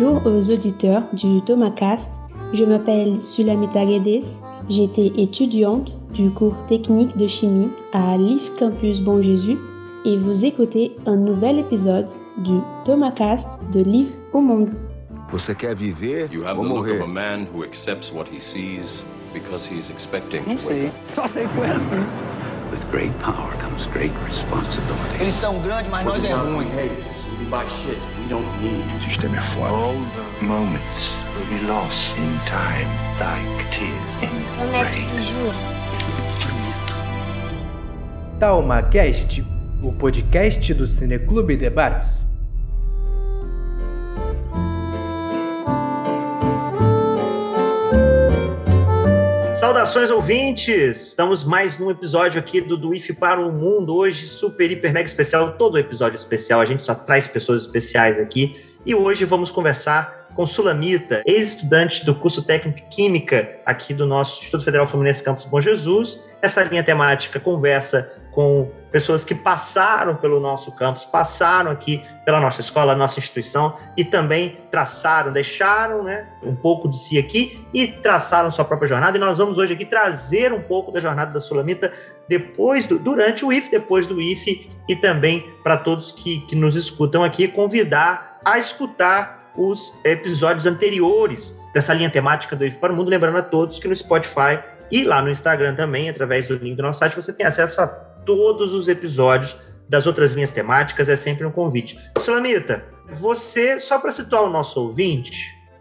Bonjour aux auditeurs du Tomacast. Je m'appelle Sulamita Guedes. J'étais étudiante du cours technique de chimie à l'IF Campus Bon Jésus et vous écoutez un nouvel épisode du Tomacast de l'IF au monde. Você quer viver You have ou the look morrer? of a man who accepts what he sees because he is expecting to wake up. With great power comes great responsibility. Eles são grandes, mas nós é ruim. O sistema é foda. All the moments will be lost in time, like tears in rain. TalmaCast, o podcast do Cineclube Debates. Saudações ouvintes! Estamos mais num episódio aqui do Do IF para o Mundo, hoje super, hiper, mega especial, todo episódio especial, a gente só traz pessoas especiais aqui. E hoje vamos conversar com Sulamita, ex-estudante do curso técnico de Química aqui do nosso Instituto Federal Fluminense Campus Bom Jesus. Essa linha temática conversa com pessoas que passaram pelo nosso campus, passaram aqui pela nossa escola, nossa instituição e também traçaram, deixaram né, um pouco de si aqui e traçaram sua própria jornada. E nós vamos hoje aqui trazer um pouco da jornada da Sulamita depois do, durante o IF, depois do IF e também para todos que, que nos escutam aqui, convidar a escutar os episódios anteriores dessa linha temática do IF para o Mundo, lembrando a todos que no Spotify e lá no Instagram também, através do link do nosso site, você tem acesso a todos os episódios das outras linhas temáticas, é sempre um convite. Sulamita, você, só para situar o nosso ouvinte,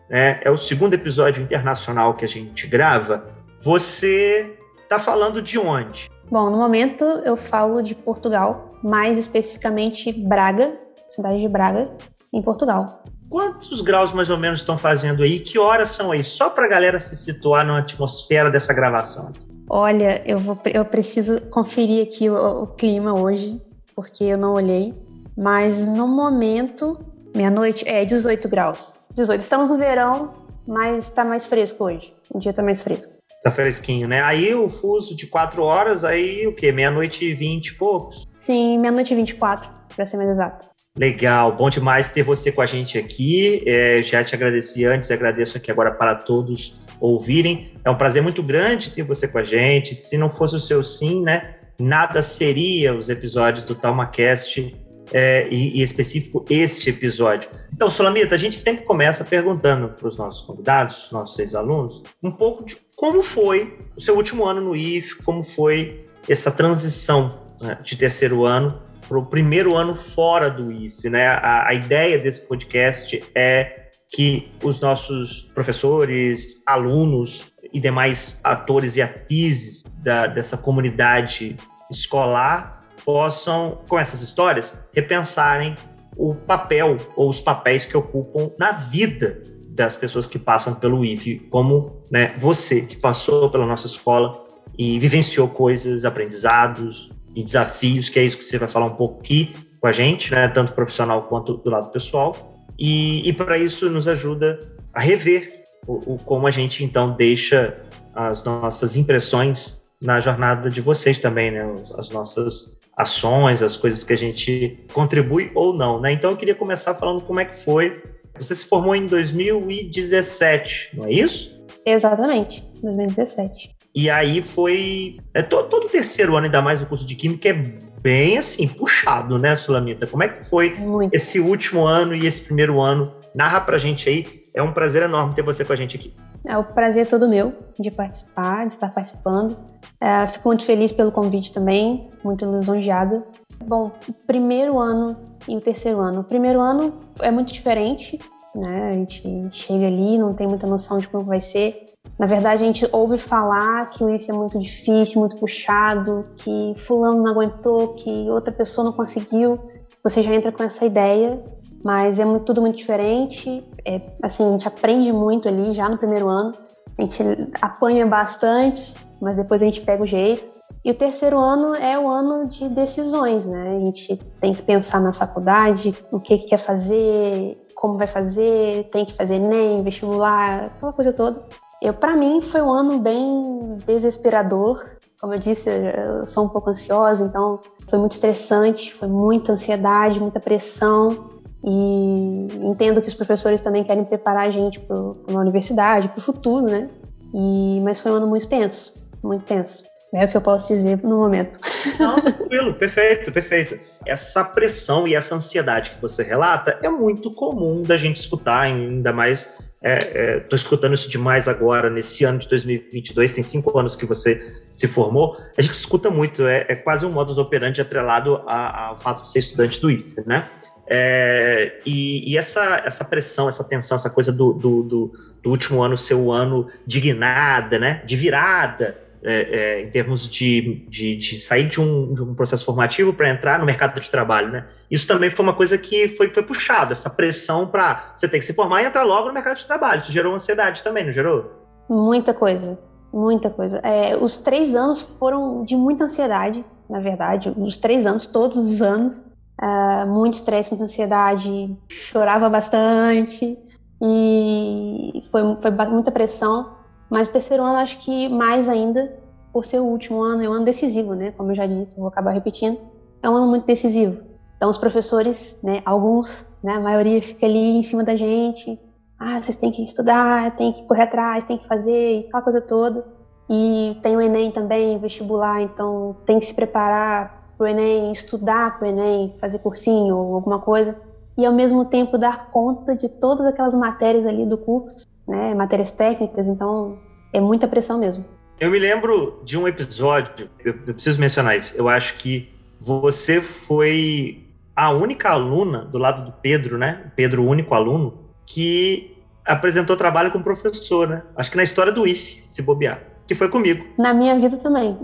né, é o segundo episódio internacional que a gente grava, você está falando de onde? Bom, no momento eu falo de Portugal, mais especificamente Braga, cidade de Braga, em Portugal. Quantos graus mais ou menos estão fazendo aí? Que horas são aí? Só para a galera se situar na atmosfera dessa gravação. Olha, eu, vou, eu preciso conferir aqui o, o clima hoje, porque eu não olhei. Mas no momento, meia-noite, é 18 graus. 18. Estamos no verão, mas está mais fresco hoje. O dia está mais fresco. Tá fresquinho, né? Aí o fuso de 4 horas, aí o quê? Meia-noite e 20 e poucos? Sim, meia-noite e 24, para ser mais exato. Legal, bom demais ter você com a gente aqui. É, já te agradeci antes, agradeço aqui agora para todos ouvirem. É um prazer muito grande ter você com a gente. Se não fosse o seu sim, né, nada seria os episódios do TalmaCast é, e, e específico este episódio. Então, Solamita, a gente sempre começa perguntando para os nossos convidados, nossos ex-alunos, um pouco de como foi o seu último ano no IF, como foi essa transição né, de terceiro ano para o primeiro ano fora do IF. Né? A, a, ideia desse podcast é que os nossos professores, alunos e demais atores e atrizes da, dessa comunidade escolar possam, com essas histórias, repensarem o papel ou os papéis que ocupam na vida das pessoas que passam pelo IF, como né, você que passou pela nossa escola e vivenciou coisas, aprendizados, e desafios, que é isso que você vai falar um pouco aqui com a gente, né, tanto profissional quanto do lado pessoal. E, e para isso nos ajuda a rever o, o, como a gente então deixa as nossas impressões na jornada de vocês também, né, as nossas ações, as coisas que a gente contribui ou não, né? Então eu queria começar falando como é que foi. Você se formou em 2017, não é isso? Exatamente, 2017. E aí foi. É, todo, todo terceiro ano, ainda mais o curso de Química, é bem assim, puxado, né, Sulamita? Como é que foi Muito. esse último ano e esse primeiro ano? Narra pra gente aí. É um prazer enorme ter você com a gente aqui. É o prazer todo meu de participar, de estar participando. É, fico muito feliz pelo convite também, muito lisonjeada. Bom, o primeiro ano e o terceiro ano. O primeiro ano é muito diferente, né? A gente chega ali, não tem muita noção de como vai ser. Na verdade, a gente ouve falar que o IF é muito difícil, muito puxado, que fulano não aguentou, que outra pessoa não conseguiu. Você já entra com essa ideia, mas é muito, tudo muito diferente. É, assim, a gente aprende muito ali já no primeiro ano. A gente apanha bastante, mas depois a gente pega o jeito. E o terceiro ano é o ano de decisões, né? A gente tem que pensar na faculdade, o que, que quer fazer, como vai fazer, tem que fazer ENEM, vestibular, aquela coisa toda. Eu, para mim, foi um ano bem desesperador. Como eu disse, eu sou um pouco ansiosa, então foi muito estressante, foi muita ansiedade, muita pressão. E entendo que os professores também querem preparar a gente para uma universidade, para o futuro, né? E, mas foi um ano muito tenso, muito tenso. É o que eu posso dizer no momento. Não, tranquilo, perfeito, perfeito. Essa pressão e essa ansiedade que você relata é muito comum da gente escutar, ainda mais. Estou é, é, escutando isso demais agora, nesse ano de 2022, tem cinco anos que você se formou. A gente escuta muito, é, é quase um modus operandi atrelado ao fato de ser estudante do IFE, né? É, e, e essa, essa pressão, essa tensão, essa coisa do, do, do, do último ano ser o ano de guinada, né? De virada, é, é, em termos de, de, de, sair de um, de um processo formativo para entrar no mercado de trabalho, né? Isso também foi uma coisa que foi, foi puxada, essa pressão para você ter que se formar e entrar logo no mercado de trabalho. Isso gerou ansiedade também, não gerou? Muita coisa, muita coisa. É, os três anos foram de muita ansiedade, na verdade. Os três anos, todos os anos, uh, muito estresse, muita ansiedade, chorava bastante e foi, foi muita pressão. Mas o terceiro ano, acho que mais ainda, por ser o último ano, é um ano decisivo, né? Como eu já disse, vou acabar repetindo, é um ano muito decisivo. Então, os professores, né, alguns, né, a maioria fica ali em cima da gente. Ah, vocês têm que estudar, tem que correr atrás, tem que fazer, aquela coisa toda. E tem o Enem também, vestibular, então tem que se preparar para o Enem, estudar para o Enem, fazer cursinho ou alguma coisa, e ao mesmo tempo dar conta de todas aquelas matérias ali do curso, né, matérias técnicas, então é muita pressão mesmo. Eu me lembro de um episódio, eu, eu preciso mencionar isso, eu acho que você foi a única aluna do lado do Pedro, né, Pedro, o único aluno, que apresentou trabalho com professor, né, acho que na história do IF, se bobear que foi comigo. Na minha vida também.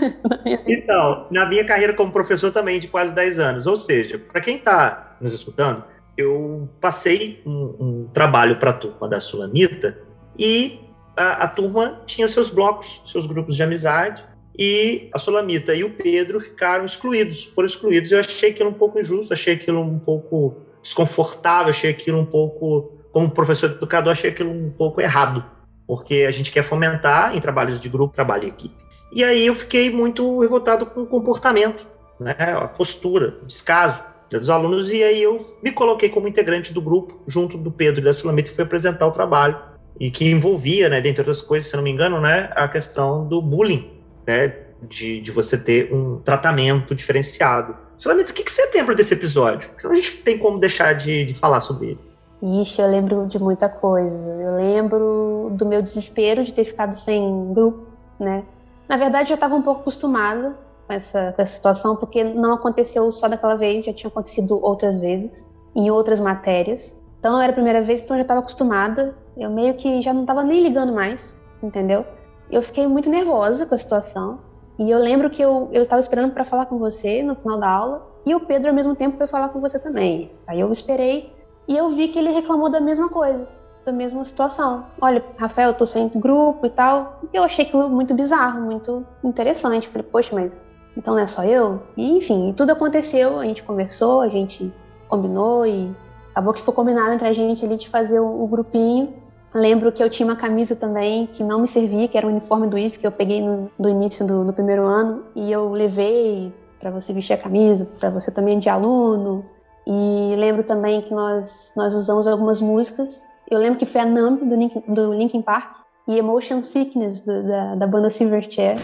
então, na minha carreira como professor também, de quase 10 anos. Ou seja, para quem está nos escutando, eu passei um, um trabalho para a turma da Sulamita e a, a, turma tinha seus blocos, seus grupos de amizade, e a Sulamita e o Pedro ficaram excluídos, foram excluídos. Eu achei aquilo um pouco injusto, achei aquilo um pouco desconfortável, achei aquilo um pouco, como professor educador, achei aquilo um pouco errado porque a gente quer fomentar em trabalhos de grupo, trabalho em equipe. E aí eu fiquei muito revoltado com o comportamento, né, a postura, o descaso dos alunos, e aí eu me coloquei como integrante do grupo, junto do Pedro e da Sulamita, que foi apresentar o trabalho, e que envolvia, né, dentre outras coisas, se não me engano, né, a questão do bullying, né, de, de você ter um tratamento diferenciado. Sulamita, o que, que você lembra desse episódio? A gente tem como deixar de, de falar sobre ele. Ixi, eu lembro de muita coisa. Eu lembro do meu desespero de ter ficado sem grupo, né? Na verdade, eu estava um pouco acostumada com essa, com essa situação, porque não aconteceu só daquela vez, já tinha acontecido outras vezes, em outras matérias. Então, não era a primeira vez, então eu já estava acostumada. Eu meio que já não estava nem ligando mais, entendeu? Eu fiquei muito nervosa com a situação. E eu lembro que eu estava esperando para falar com você no final da aula, e o Pedro, ao mesmo tempo, foi falar com você também. Aí eu esperei e eu vi que ele reclamou da mesma coisa, da mesma situação. Olha, Rafael, eu tô sem grupo e tal. E eu achei aquilo muito bizarro, muito interessante. Falei, poxa, mas então não é só eu? E enfim, tudo aconteceu, a gente conversou, a gente combinou e acabou que ficou combinado entre a gente ali de fazer o, o grupinho. Lembro que eu tinha uma camisa também que não me servia, que era o uniforme do IF que eu peguei no, início do primeiro ano e eu levei para você vestir a camisa, para você também de aluno. E lembro também que nós, nós usamos algumas músicas. Eu lembro que foi a Numb, do Linkin, do Linkin Park, e Emotion Sickness, do, da, da banda Silverchair.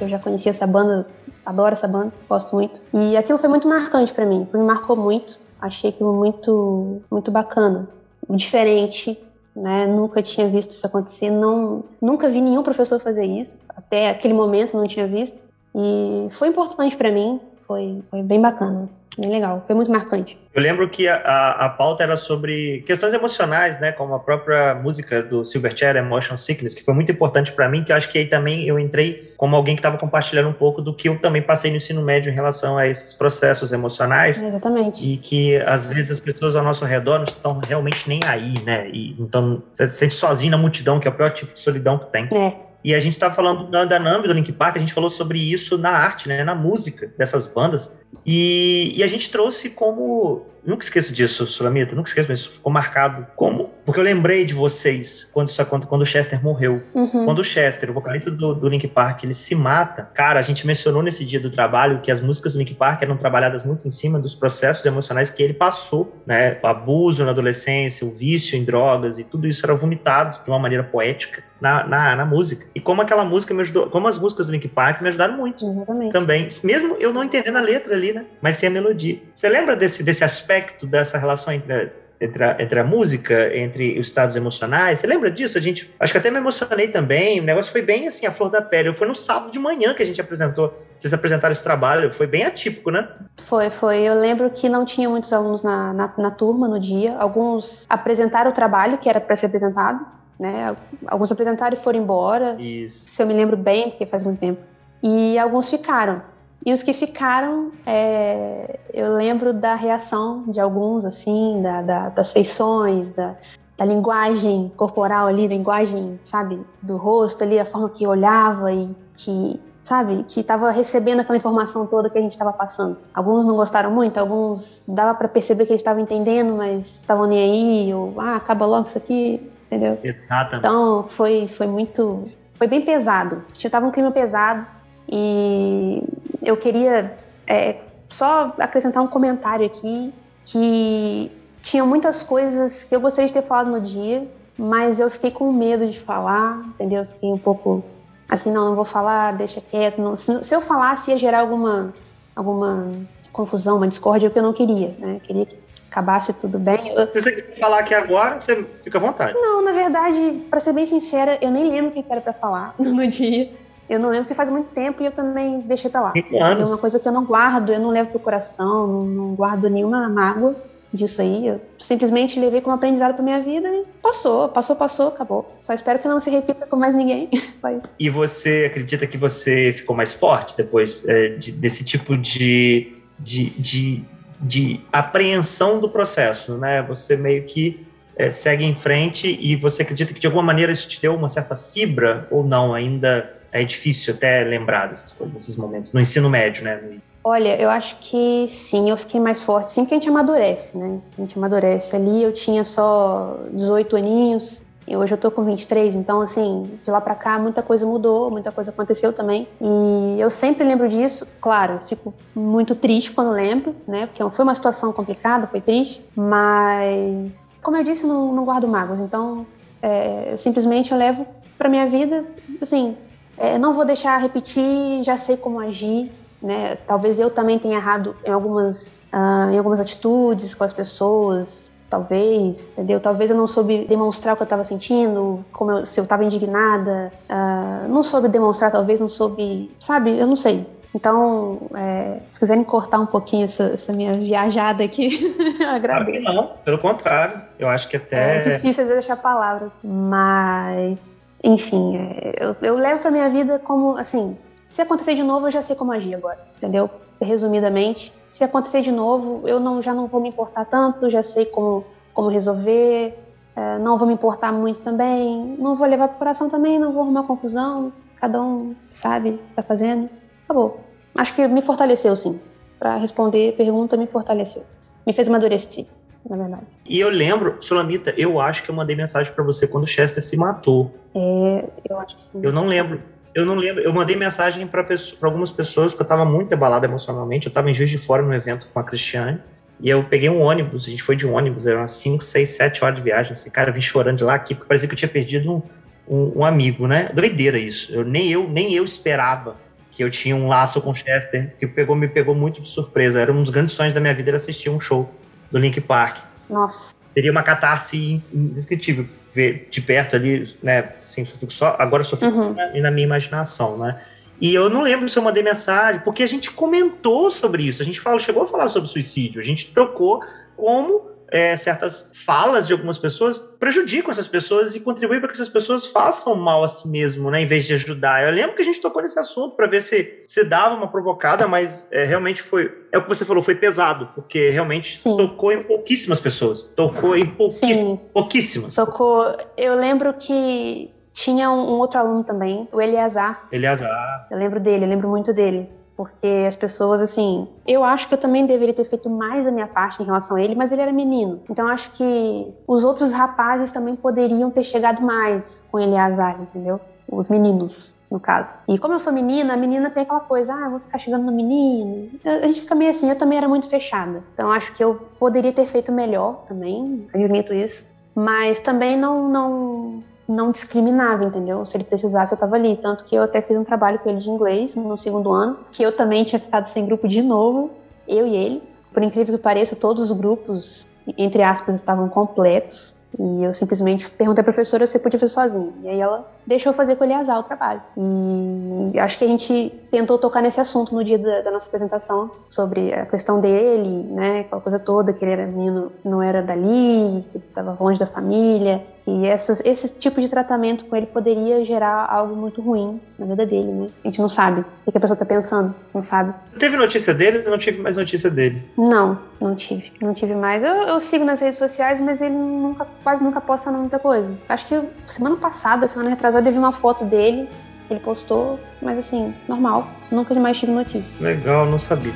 Eu já conhecia essa banda, adoro essa banda, gosto muito. E aquilo foi muito marcante para mim, me marcou muito. Achei aquilo muito, muito bacana, diferente, né? Nunca tinha visto isso acontecer, não, nunca vi nenhum professor fazer isso. Até aquele momento não tinha visto. E foi importante para mim, foi, foi bem bacana. Bem legal, foi muito marcante. Eu lembro que a, a, a, pauta era sobre questões emocionais, né? Como a própria música do Silverchair, Emotion Sickness, que foi muito importante para mim, que eu acho que aí também eu entrei como alguém que estava compartilhando um pouco do que eu também passei no ensino médio em relação a esses processos emocionais. Exatamente. E que às vezes as pessoas ao nosso redor não estão realmente nem aí, né? E, então você se sente sozinho na multidão, que é o pior tipo de solidão que tem. É. E a gente estava falando da, da Nambi, do Link Park, a gente falou sobre isso na arte, né, na música dessas bandas. E, e a gente trouxe como Nunca esqueço disso, Sulamita, nunca esqueço, mas ficou marcado. Como? Porque eu lembrei de vocês quando, quando, quando o Chester morreu. Uhum. Quando o Chester, o vocalista do, do Link Park, ele se mata. Cara, a gente mencionou nesse dia do trabalho que as músicas do Link Park eram trabalhadas muito em cima dos processos emocionais que ele passou, né? O abuso na adolescência, o vício em drogas e tudo isso era vomitado de uma maneira poética na, na, na música. E como aquela música me ajudou, como as músicas do Link Park me ajudaram muito. Exatamente. Também. Mesmo eu não entendendo a letra ali, né? Mas sim a melodia. Você lembra desse, desse aspecto? aspecto dessa relação entre entre a, entre a, música, entre os estados emocionais. Você lembra disso? A gente, acho que até me emocionei também. O negócio foi bem assim, a flor da pele. Foi no sábado de manhã que a gente apresentou, vocês apresentaram esse trabalho. Foi bem atípico, né? Foi, foi. Eu lembro que não tinha muitos alunos na, na, na turma no dia. Alguns apresentaram o trabalho que era para ser apresentado, né? Alguns apresentaram e foram embora. Isso. Se eu me lembro bem, porque faz muito tempo. E alguns ficaram. E os que ficaram, é, eu lembro da reação de alguns, assim, da, da, das feições, da, da linguagem corporal ali, da linguagem, sabe, do rosto ali, a forma que olhava e que, sabe, que estava recebendo aquela informação toda que a gente estava passando. Alguns não gostaram muito, alguns dava para perceber que eles estavam entendendo, mas estavam nem aí, ou, ah, acaba logo isso aqui, entendeu? Exatamente. Então, foi, foi muito, foi bem pesado. Tava um clima pesado, e eu queria é, só acrescentar um comentário aqui que tinha muitas coisas que eu gostaria de ter falado no dia, mas eu fiquei com medo de falar, entendeu? Fiquei um pouco assim, não, não vou falar, deixa quieto. Não. Se, se, eu falasse ia gerar alguma, alguma confusão, uma discórdia, que eu não queria, né? Eu queria que acabasse tudo bem. Eu... Se você quiser falar aqui agora, você fica à vontade. Não, na verdade, para ser bem sincera, eu nem lembro o que era para falar no dia. Eu não lembro porque faz muito tempo e eu também deixei pra lá. É uma coisa que eu não guardo, eu não levo pro coração, não, não guardo nenhuma mágoa disso aí. Eu simplesmente levei como aprendizado pra minha vida e passou, passou, passou, acabou. Só espero que não se repita com mais ninguém. e você acredita que você ficou mais forte depois é, de, desse tipo de, de, de, de, apreensão do processo, né? Você meio que é, segue em frente e você acredita que de alguma maneira isso te deu uma certa fibra ou não? Ainda é difícil até lembrar dessas coisas, desses momentos, no ensino médio, né? Olha, eu acho que sim, eu fiquei mais forte. Sim, que a gente amadurece, né? A gente amadurece. Ali eu tinha só 18 aninhos, e hoje eu tô com 23, então, assim, de lá pra cá muita coisa mudou, muita coisa aconteceu também. E eu sempre lembro disso. Claro, fico muito triste quando lembro, né? Porque foi uma situação complicada, foi triste. Mas, como eu disse, não, não guardo mágoas. Então, é, simplesmente eu levo pra minha vida, assim, é, não vou deixar repetir, já sei como agir, né? Talvez eu também tenha errado em algumas, uh, em algumas atitudes com as pessoas, talvez, entendeu? Talvez eu não soube demonstrar o que eu estava sentindo, como eu, se eu estava indignada, uh, não soube demonstrar, talvez não soube, sabe? Eu não sei. Então, é, se quiserem cortar um pouquinho essa, essa minha viajada aqui, eu agradeço. Claro não, pelo contrário, eu acho que até... É difícil deixar palavras, mas enfim, é, eu, eu levo pra minha vida como, assim, se acontecer de novo, eu já sei como agir agora, entendeu? Resumidamente, se acontecer de novo, eu não, já não vou me importar tanto, já sei como, como resolver, é, não vou me importar muito também, não vou levar pro coração também, não vou arrumar confusão, cada um sabe tá fazendo, acabou. Acho que me fortaleceu, sim. Para responder pergunta, me fortaleceu. Me fez amadurecer na verdade. E eu lembro, Sulamita, eu acho que eu mandei mensagem para você quando o Chester se matou. É, eu acho que sim. Eu não lembro. Eu não lembro. Eu mandei mensagem para algumas pessoas porque eu estava muito abalado emocionalmente. Eu estava em Juiz de Fora no evento com a Cristiane. E eu peguei um ônibus, a gente foi de ônibus, eram umas 5, 6, 7 horas de viagem. Esse cara, eu vim chorando de lá aqui, porque parecia que eu tinha perdido um, um, um amigo, né? Doideira isso. Eu, nem, eu, nem eu esperava que eu tinha um laço com o Chester, que pegou, me pegou muito de surpresa. Era um dos grandes sonhos da minha vida era assistir um show do Link Park. Nossa. Seria uma catarse indescritível ver de perto ali, né? Assim, só, agora só fico uhum. na, na, minha imaginação, né? E eu não lembro se eu mandei mensagem, porque a gente comentou sobre isso, a gente falou, chegou a falar sobre suicídio, a gente trocou como é, certas falas de algumas pessoas prejudicam essas pessoas e contribuem para que essas pessoas façam mal a si mesmo, né, em vez de ajudar. Eu lembro que a gente tocou nesse assunto para ver se, se dava uma provocada, mas é, realmente foi. É o que você falou, foi pesado, porque realmente Sim. tocou em pouquíssimas pessoas. Tocou em pouquíssimas. pouquíssimas. Tocou. Eu lembro que tinha um, um outro aluno também, o Eleazar. Eleazar. Eu lembro dele, eu lembro muito dele. Porque as pessoas, assim, eu acho que eu também deveria ter feito mais a minha parte em relação a ele, mas ele era menino. Então acho que os outros rapazes também poderiam ter chegado mais com Eleazar, entendeu? Os meninos no caso. E como eu sou menina, a menina tem aquela coisa, ah, vou ficar chegando no menino. A gente fica meio assim, eu também era muito fechada. Então acho que eu poderia ter feito melhor também, admito isso. Mas também não, não, não discriminava, entendeu? Se ele precisasse, eu tava ali. Tanto que eu até fiz um trabalho com ele de inglês no segundo ano, que eu também tinha ficado sem grupo de novo, eu e ele. Por incrível que pareça, todos os grupos, entre aspas, estavam completos. E eu simplesmente perguntei à professora se podia fazer sozinha. E aí ela deixou fazer com o Eliasar o trabalho. E acho que a gente tentou tocar nesse assunto no dia da, da, nossa apresentação, sobre a questão dele, né, aquela coisa toda, que ele era menino, não era dali, que estava longe da família. E essas, esse tipo de tratamento com ele poderia gerar algo muito ruim na vida dele, né? A gente não sabe o que a pessoa está pensando, não sabe. Teve notícia dele? Não tive mais notícia dele. Não, não tive. Não tive mais. Eu, eu sigo nas redes sociais, mas ele nunca, quase nunca posta muita coisa. Acho que semana passada, semana retrasada, eu vi uma foto dele. Ele postou, mas assim, normal. Nunca mais tive notícia. Legal, não sabia.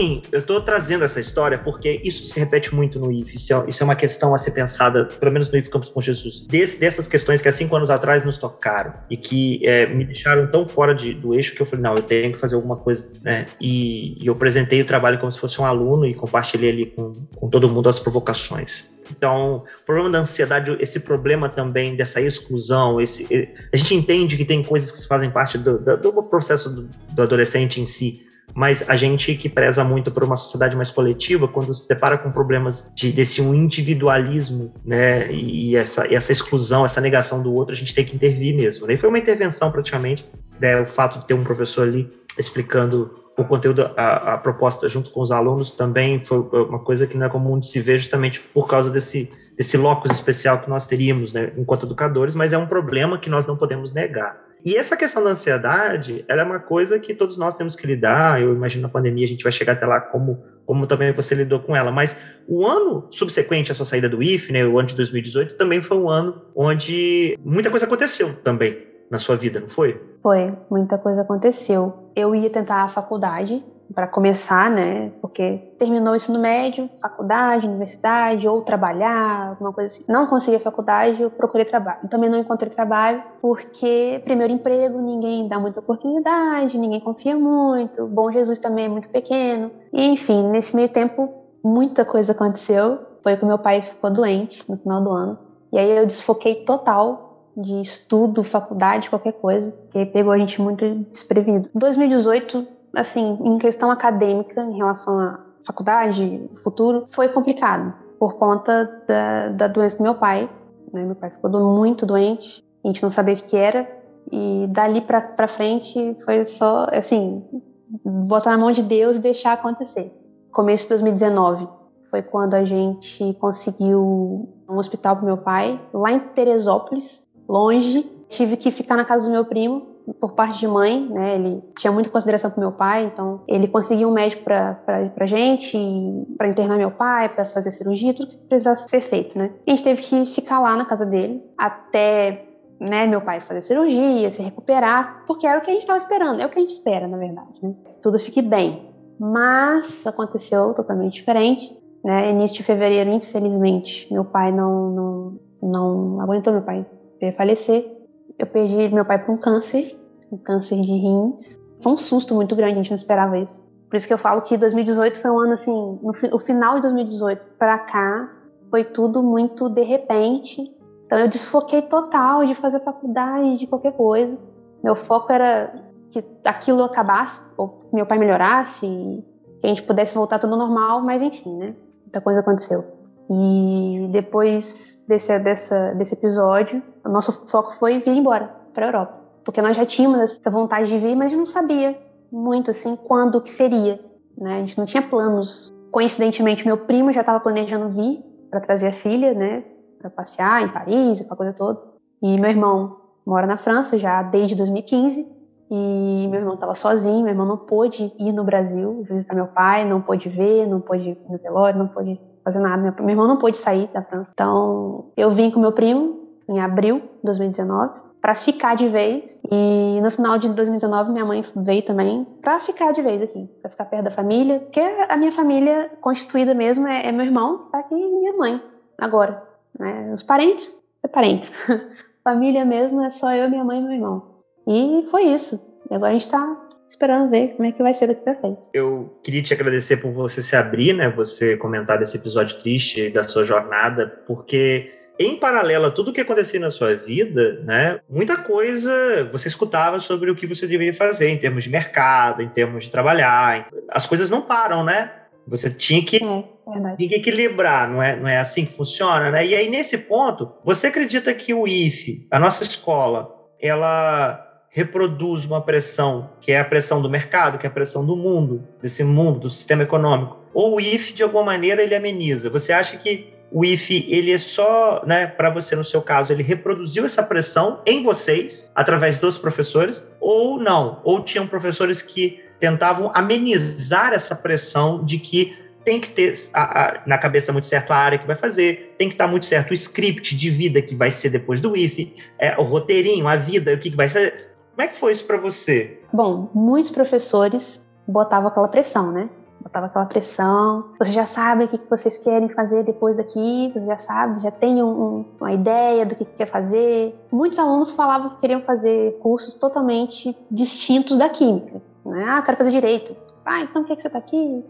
Assim, eu estou trazendo essa história porque isso se repete muito no IF. Isso é, isso é, uma questão a ser pensada, pelo menos no IF Campos com Jesus. Des, dessas questões que há cinco anos atrás nos tocaram e que é, me deixaram tão fora de, do eixo que eu falei, não, eu tenho que fazer alguma coisa, né? E, e eu apresentei o trabalho como se fosse um aluno e compartilhei ali com, com todo mundo as provocações. Então, o problema da ansiedade, esse problema também dessa exclusão, esse, a gente entende que tem coisas que fazem parte do, do, processo do, do adolescente em si, mas a gente que preza muito por uma sociedade mais coletiva, quando se depara com problemas de, desse um individualismo, né, e essa, essa exclusão, essa negação do outro, a gente tem que intervir mesmo. E foi uma intervenção praticamente, né, o fato de ter um professor ali explicando o conteúdo, a, a, proposta junto com os alunos também foi uma coisa que não é comum de se ver justamente por causa desse, desse locus especial que nós teríamos né, enquanto educadores, mas é um problema que nós não podemos negar. E essa questão da ansiedade, ela é uma coisa que todos nós temos que lidar. Eu imagino na pandemia a gente vai chegar até lá como, como também você lidou com ela. Mas o ano subsequente à sua saída do IF, né, o ano de 2018, também foi um ano onde muita coisa aconteceu também na sua vida, não foi? Foi, muita coisa aconteceu. Eu ia tentar a faculdade, para começar, né? Porque terminou o ensino médio, faculdade, universidade, ou trabalhar, alguma coisa assim. Não consegui a faculdade, eu procurei trabalho. Também não encontrei trabalho, porque primeiro emprego, ninguém dá muita oportunidade, ninguém confia muito, Bom Jesus também é muito pequeno. E, enfim, nesse meio tempo, muita coisa aconteceu. Foi que meu pai ficou doente no final do ano. E aí eu desfoquei total de estudo, faculdade, qualquer coisa, que pegou a gente muito desprevenido. Em 2018, assim, em questão acadêmica, em relação à faculdade, futuro, foi complicado por conta da, da doença do meu pai. Né? Meu pai ficou muito doente, a gente não sabia o que era, e dali para frente foi só, assim, botar na mão de Deus e deixar acontecer. Começo de 2019 foi quando a gente conseguiu um hospital para meu pai, lá em Teresópolis, longe. Tive que ficar na casa do meu primo por parte de mãe, né? Ele tinha muita consideração pro meu pai, então ele conseguiu um médico pra, pra, pra gente, para internar meu pai, para fazer cirurgia, tudo que precisasse ser feito, né? A gente teve que ficar lá na casa dele até né, meu pai fazer cirurgia, se recuperar, porque era o que a gente estava esperando, é o que a gente espera, na verdade, né? Que tudo fique bem. Mas aconteceu totalmente diferente, né? Início de fevereiro, infelizmente, meu pai não, não, não aguentou meu pai falecer. Eu perdi meu pai por um câncer um câncer de rins. Foi um susto muito grande, a gente não esperava isso. Por isso que eu falo que 2018 foi um ano assim, no, o final de 2018 para cá foi tudo muito de repente. Então eu desfoquei total de fazer faculdade, de qualquer coisa. Meu foco era que aquilo acabasse, ou meu pai melhorasse, que a gente pudesse voltar tudo normal, mas enfim, né? Muita coisa aconteceu. E depois desse, dessa, desse episódio, o nosso foco foi vir embora para a Europa porque nós já tínhamos essa vontade de vir, mas não sabia muito assim quando que seria, né? A gente não tinha planos. Coincidentemente, meu primo já estava planejando vir para trazer a filha, né, para passear em Paris, aquela coisa toda. E meu irmão mora na França já desde 2015 e meu irmão estava sozinho, meu irmão não pôde ir no Brasil visitar meu pai, não pôde ver, não pôde ir no velório, não pôde fazer nada. Meu, meu irmão não pôde sair da França. Então, eu vim com meu primo em abril de 2019 para ficar de vez. E no final de 2019 minha mãe veio também para ficar de vez aqui, para ficar perto da família, porque a minha família constituída mesmo é, é meu irmão que tá aqui e minha mãe agora, né? Os parentes, é parentes. família mesmo é só eu, minha mãe e meu irmão. E foi isso. E agora a gente tá esperando ver como é que vai ser daqui pra frente. Eu queria te agradecer por você se abrir, né? Você comentar desse episódio triste da sua jornada, porque em paralelo a tudo que acontecia na sua vida, né, muita coisa você escutava sobre o que você deveria fazer em termos de mercado, em termos de trabalhar. As coisas não param, né? Você tinha que, é, tinha que equilibrar, não é, não é assim que funciona, né? E aí, nesse ponto, você acredita que o IFE, a nossa escola, ela reproduz uma pressão que é a pressão do mercado, que é a pressão do mundo, desse mundo, do sistema econômico. Ou o IF, de alguma maneira, ele ameniza. Você acha que o IF, ele é só, né, para você, no seu caso, ele reproduziu essa pressão em vocês, através dos professores, ou não? Ou tinham professores que tentavam amenizar essa pressão de que tem que ter a, a, na cabeça muito certo a área que vai fazer, tem que estar muito certo o script de vida que vai ser depois do IF, é, o roteirinho, a vida, o que, que vai fazer. Como é que foi isso para você? Bom, muitos professores botavam aquela pressão, né? Botava aquela pressão. Você já sabe o que vocês querem fazer depois daqui, você já sabe, já tem um, uma ideia do que quer fazer. Muitos alunos falavam que queriam fazer cursos totalmente distintos da química. Né? Ah, quero fazer direito. Ah, então por que você está aqui?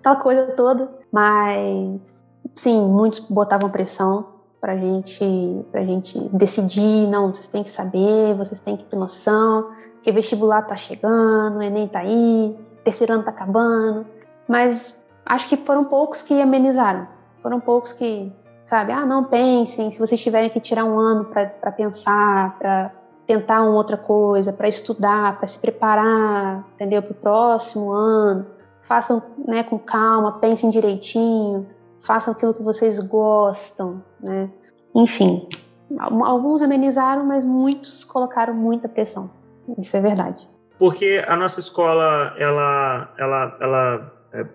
Aquela coisa toda. Mas, sim, muitos botavam pressão para gente, a gente decidir, não, vocês têm que saber, vocês têm que ter noção, que vestibular tá chegando, o Enem tá aí, terceiro ano tá acabando, mas acho que foram poucos que amenizaram, foram poucos que, sabe, ah, não pensem, se vocês tiverem que tirar um ano para pensar, para tentar uma outra coisa, para estudar, para se preparar, entendeu, para o próximo ano, façam né, com calma, pensem direitinho, façam aquilo que vocês gostam, né? Enfim, alguns amenizaram, mas muitos colocaram muita pressão. Isso é verdade. Porque a nossa escola, ela, ela, ela, é,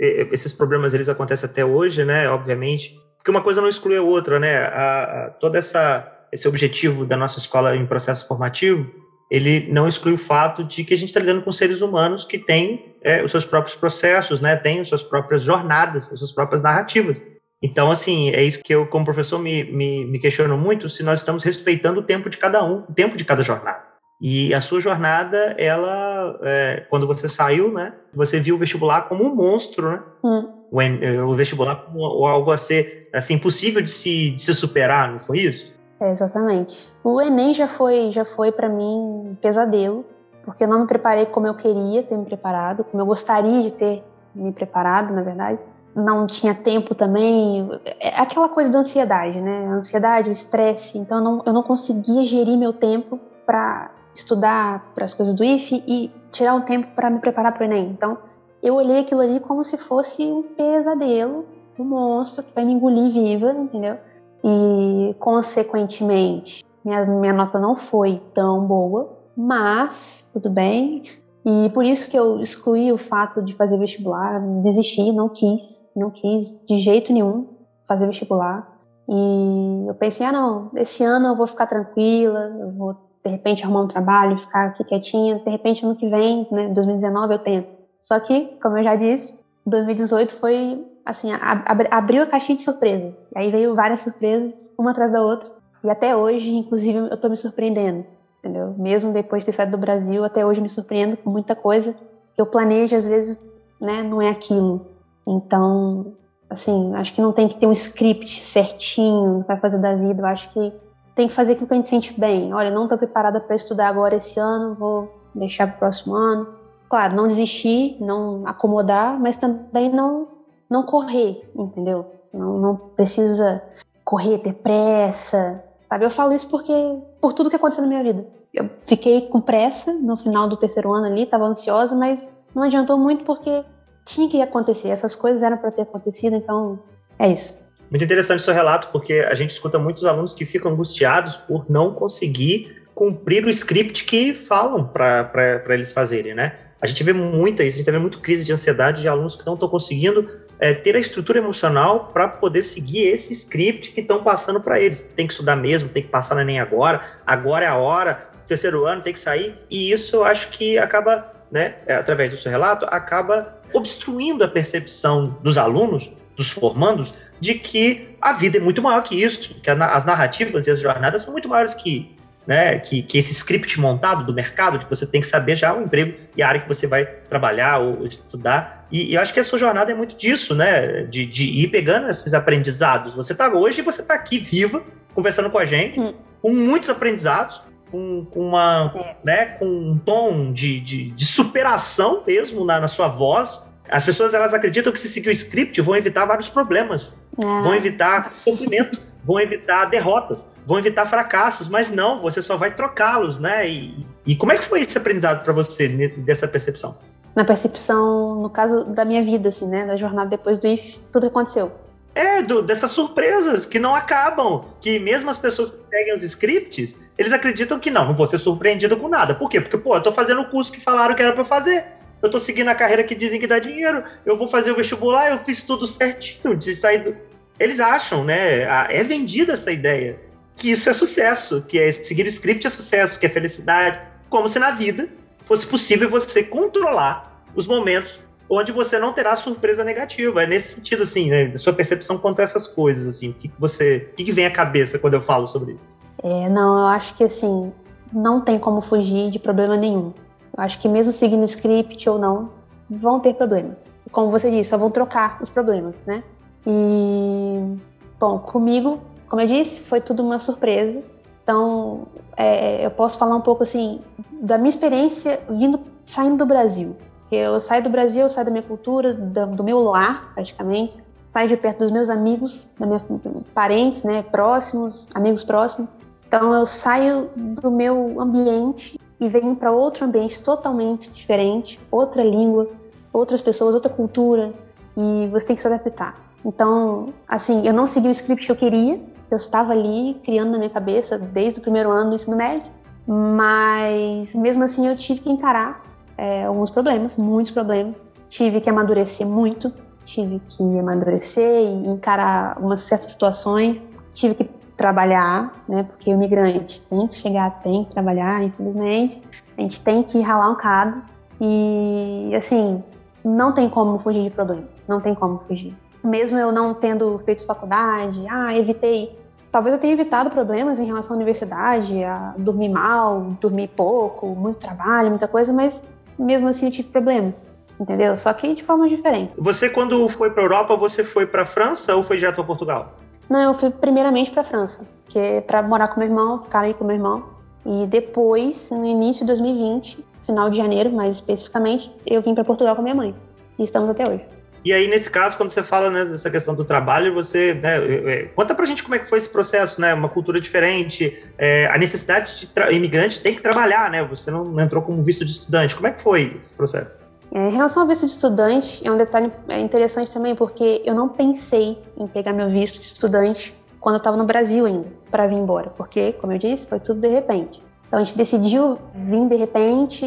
é, esses problemas eles acontecem até hoje, né? Obviamente, porque uma coisa não exclui a outra, né? A, a, todo essa esse objetivo da nossa escola em processo formativo ele não exclui o fato de que a gente está lidando com seres humanos que têm é, os seus próprios processos, né, têm as suas próprias jornadas, as suas próprias narrativas. Então, assim, é isso que eu, como professor, me, me, me questiono muito se nós estamos respeitando o tempo de cada um, o tempo de cada jornada. E a sua jornada, ela, é, quando você saiu, né, você viu o vestibular como um monstro, né? Hum. O, é, o, vestibular como algo a ser assim, impossível de se, de se superar, não foi isso? É, exatamente. O Enem já foi, já foi para mim um pesadelo, porque eu não me preparei como eu queria ter me preparado, como eu gostaria de ter me preparado, na verdade. Não tinha tempo também. É aquela coisa da ansiedade, né? A ansiedade, o estresse. Então eu não, eu não conseguia gerir meu tempo para estudar para as coisas do IFE e tirar um tempo para me preparar para o Enem. Então eu olhei aquilo ali como se fosse um pesadelo, um monstro que vai me engolir viva, entendeu? e, consequentemente, minha, minha nota não foi tão boa, mas tudo bem. E por isso que eu excluí o fato de fazer vestibular, desisti, não quis, não quis de jeito nenhum fazer vestibular. E eu pensei, ah, não, esse ano eu vou ficar tranquila, eu vou de repente arrumar um trabalho, ficar aqui quietinha, de repente ano que vem, né, 2019 eu tento. Só que, como eu já disse, 2018 foi assim, ab abriu a caixinha de surpresa. E aí veio várias surpresas, uma atrás da outra. E até hoje, inclusive, eu tô me surpreendendo, entendeu? Mesmo depois de ter saído do Brasil, até hoje me surpreendo com muita coisa eu planejo, às vezes, né, não é aquilo. Então, assim, acho que não tem que ter um script certinho para fazer da vida. Eu acho que tem que fazer aquilo que a gente sente bem. Olha, não estou preparada para estudar agora esse ano, vou deixar para o próximo ano. Claro, não desistir, não acomodar, mas também não não correr, entendeu? Não, não precisa correr, ter pressa, sabe? Eu falo isso porque por tudo que aconteceu na minha vida. Eu fiquei com pressa no final do terceiro ano ali, estava ansiosa, mas não adiantou muito porque tinha que acontecer. Essas coisas eram para ter acontecido, então é isso. Muito interessante seu relato, porque a gente escuta muitos alunos que ficam angustiados por não conseguir cumprir o script que falam para eles fazerem, né? A gente vê muita isso, a gente vê muito crise de ansiedade de alunos que não estão conseguindo é, ter a estrutura emocional para poder seguir esse script que estão passando para eles. Tem que estudar mesmo, tem que passar na nem agora, agora é a hora, terceiro ano tem que sair, e isso eu acho que acaba, né, é, através do seu relato, acaba obstruindo a percepção dos alunos, dos formandos, de que a vida é muito maior que isso, que as narrativas e as jornadas são muito maiores que né, que, que esse script montado do mercado, de que você tem que saber já o emprego e a área que você vai trabalhar ou estudar. E, e eu acho que a sua jornada é muito disso, né, de, de ir pegando esses aprendizados. Você está hoje, você está aqui viva, conversando com a gente, hum. com muitos aprendizados, com, com uma, é. né, com um tom de, de, de superação mesmo na, na, sua voz. As pessoas elas acreditam que se seguir o script vão evitar vários problemas, é. vão evitar sofrimento, vão evitar derrotas vão evitar fracassos, mas não, você só vai trocá-los, né? E, e como é que foi esse aprendizado para você dessa percepção? Na percepção, no caso da minha vida, assim, né? Da jornada depois do IF, tudo aconteceu. É, do, dessas surpresas que não acabam, que mesmo as pessoas que seguem os scripts, eles acreditam que não, não vou ser surpreendido com nada. Por quê? Porque, pô, eu tô fazendo o curso que falaram que era para fazer. Eu tô seguindo a carreira que dizem que dá dinheiro. Eu vou fazer o vestibular, eu fiz tudo certinho de sair do... Eles acham, né? É vendida essa ideia que isso é sucesso, que é seguir o script é sucesso, que é felicidade, como se na vida fosse possível você controlar os momentos onde você não terá surpresa negativa. É nesse sentido, assim, né, sua percepção quanto a essas coisas, assim, o que, você, o que, que vem à cabeça quando eu falo sobre isso? É, não, eu acho que assim, não tem como fugir de problema nenhum. Eu acho que mesmo seguindo o script ou não, vão ter problemas. Como você disse, só vão trocar os problemas, né? E, bom, comigo como eu disse, foi tudo uma surpresa. Então, é, eu posso falar um pouco assim da minha experiência vindo, saindo do Brasil. Eu saio do Brasil, saio da minha cultura, do meu lar, praticamente. Saio de perto dos meus amigos, da minha, parentes, né, próximos, amigos próximos. Então, eu saio do meu ambiente e venho para outro ambiente totalmente diferente, outra língua, outras pessoas, outra cultura, e você tem que se adaptar. Então, assim, eu não segui o script que eu queria, eu estava ali criando na minha cabeça desde o primeiro ano do ensino médio, mas mesmo assim eu tive que encarar é, alguns problemas, muitos problemas. Tive que amadurecer muito, tive que amadurecer e encarar algumas certas situações. Tive que trabalhar, né? Porque o imigrante tem que chegar, tem que trabalhar, infelizmente. A gente tem que ralar um cado e, assim, não tem como fugir de problema, não tem como fugir mesmo eu não tendo feito faculdade, ah, evitei. Talvez eu tenha evitado problemas em relação à universidade, a dormir mal, dormir pouco, muito trabalho, muita coisa, mas mesmo assim eu tive problemas, entendeu? Só que de forma diferente. Você, quando foi para Europa, você foi para França ou foi direto para Portugal? Não, eu fui primeiramente para França, que é para morar com meu irmão, ficar aí com meu irmão. E depois, no início de 2020, final de janeiro, mais especificamente, eu vim para Portugal com minha mãe. E estamos até hoje. E aí, nesse caso, quando você fala né, dessa questão do trabalho, você né, é, é, conta pra gente como é que foi esse processo, né? Uma cultura diferente, é, a necessidade de imigrante tem que trabalhar, né? Você não entrou como visto de estudante. Como é que foi esse processo? É, em relação ao visto de estudante, é um detalhe interessante também, porque eu não pensei em pegar meu visto de estudante quando eu estava no Brasil ainda, para vir embora, porque, como eu disse, foi tudo de repente. Então a gente decidiu vir de repente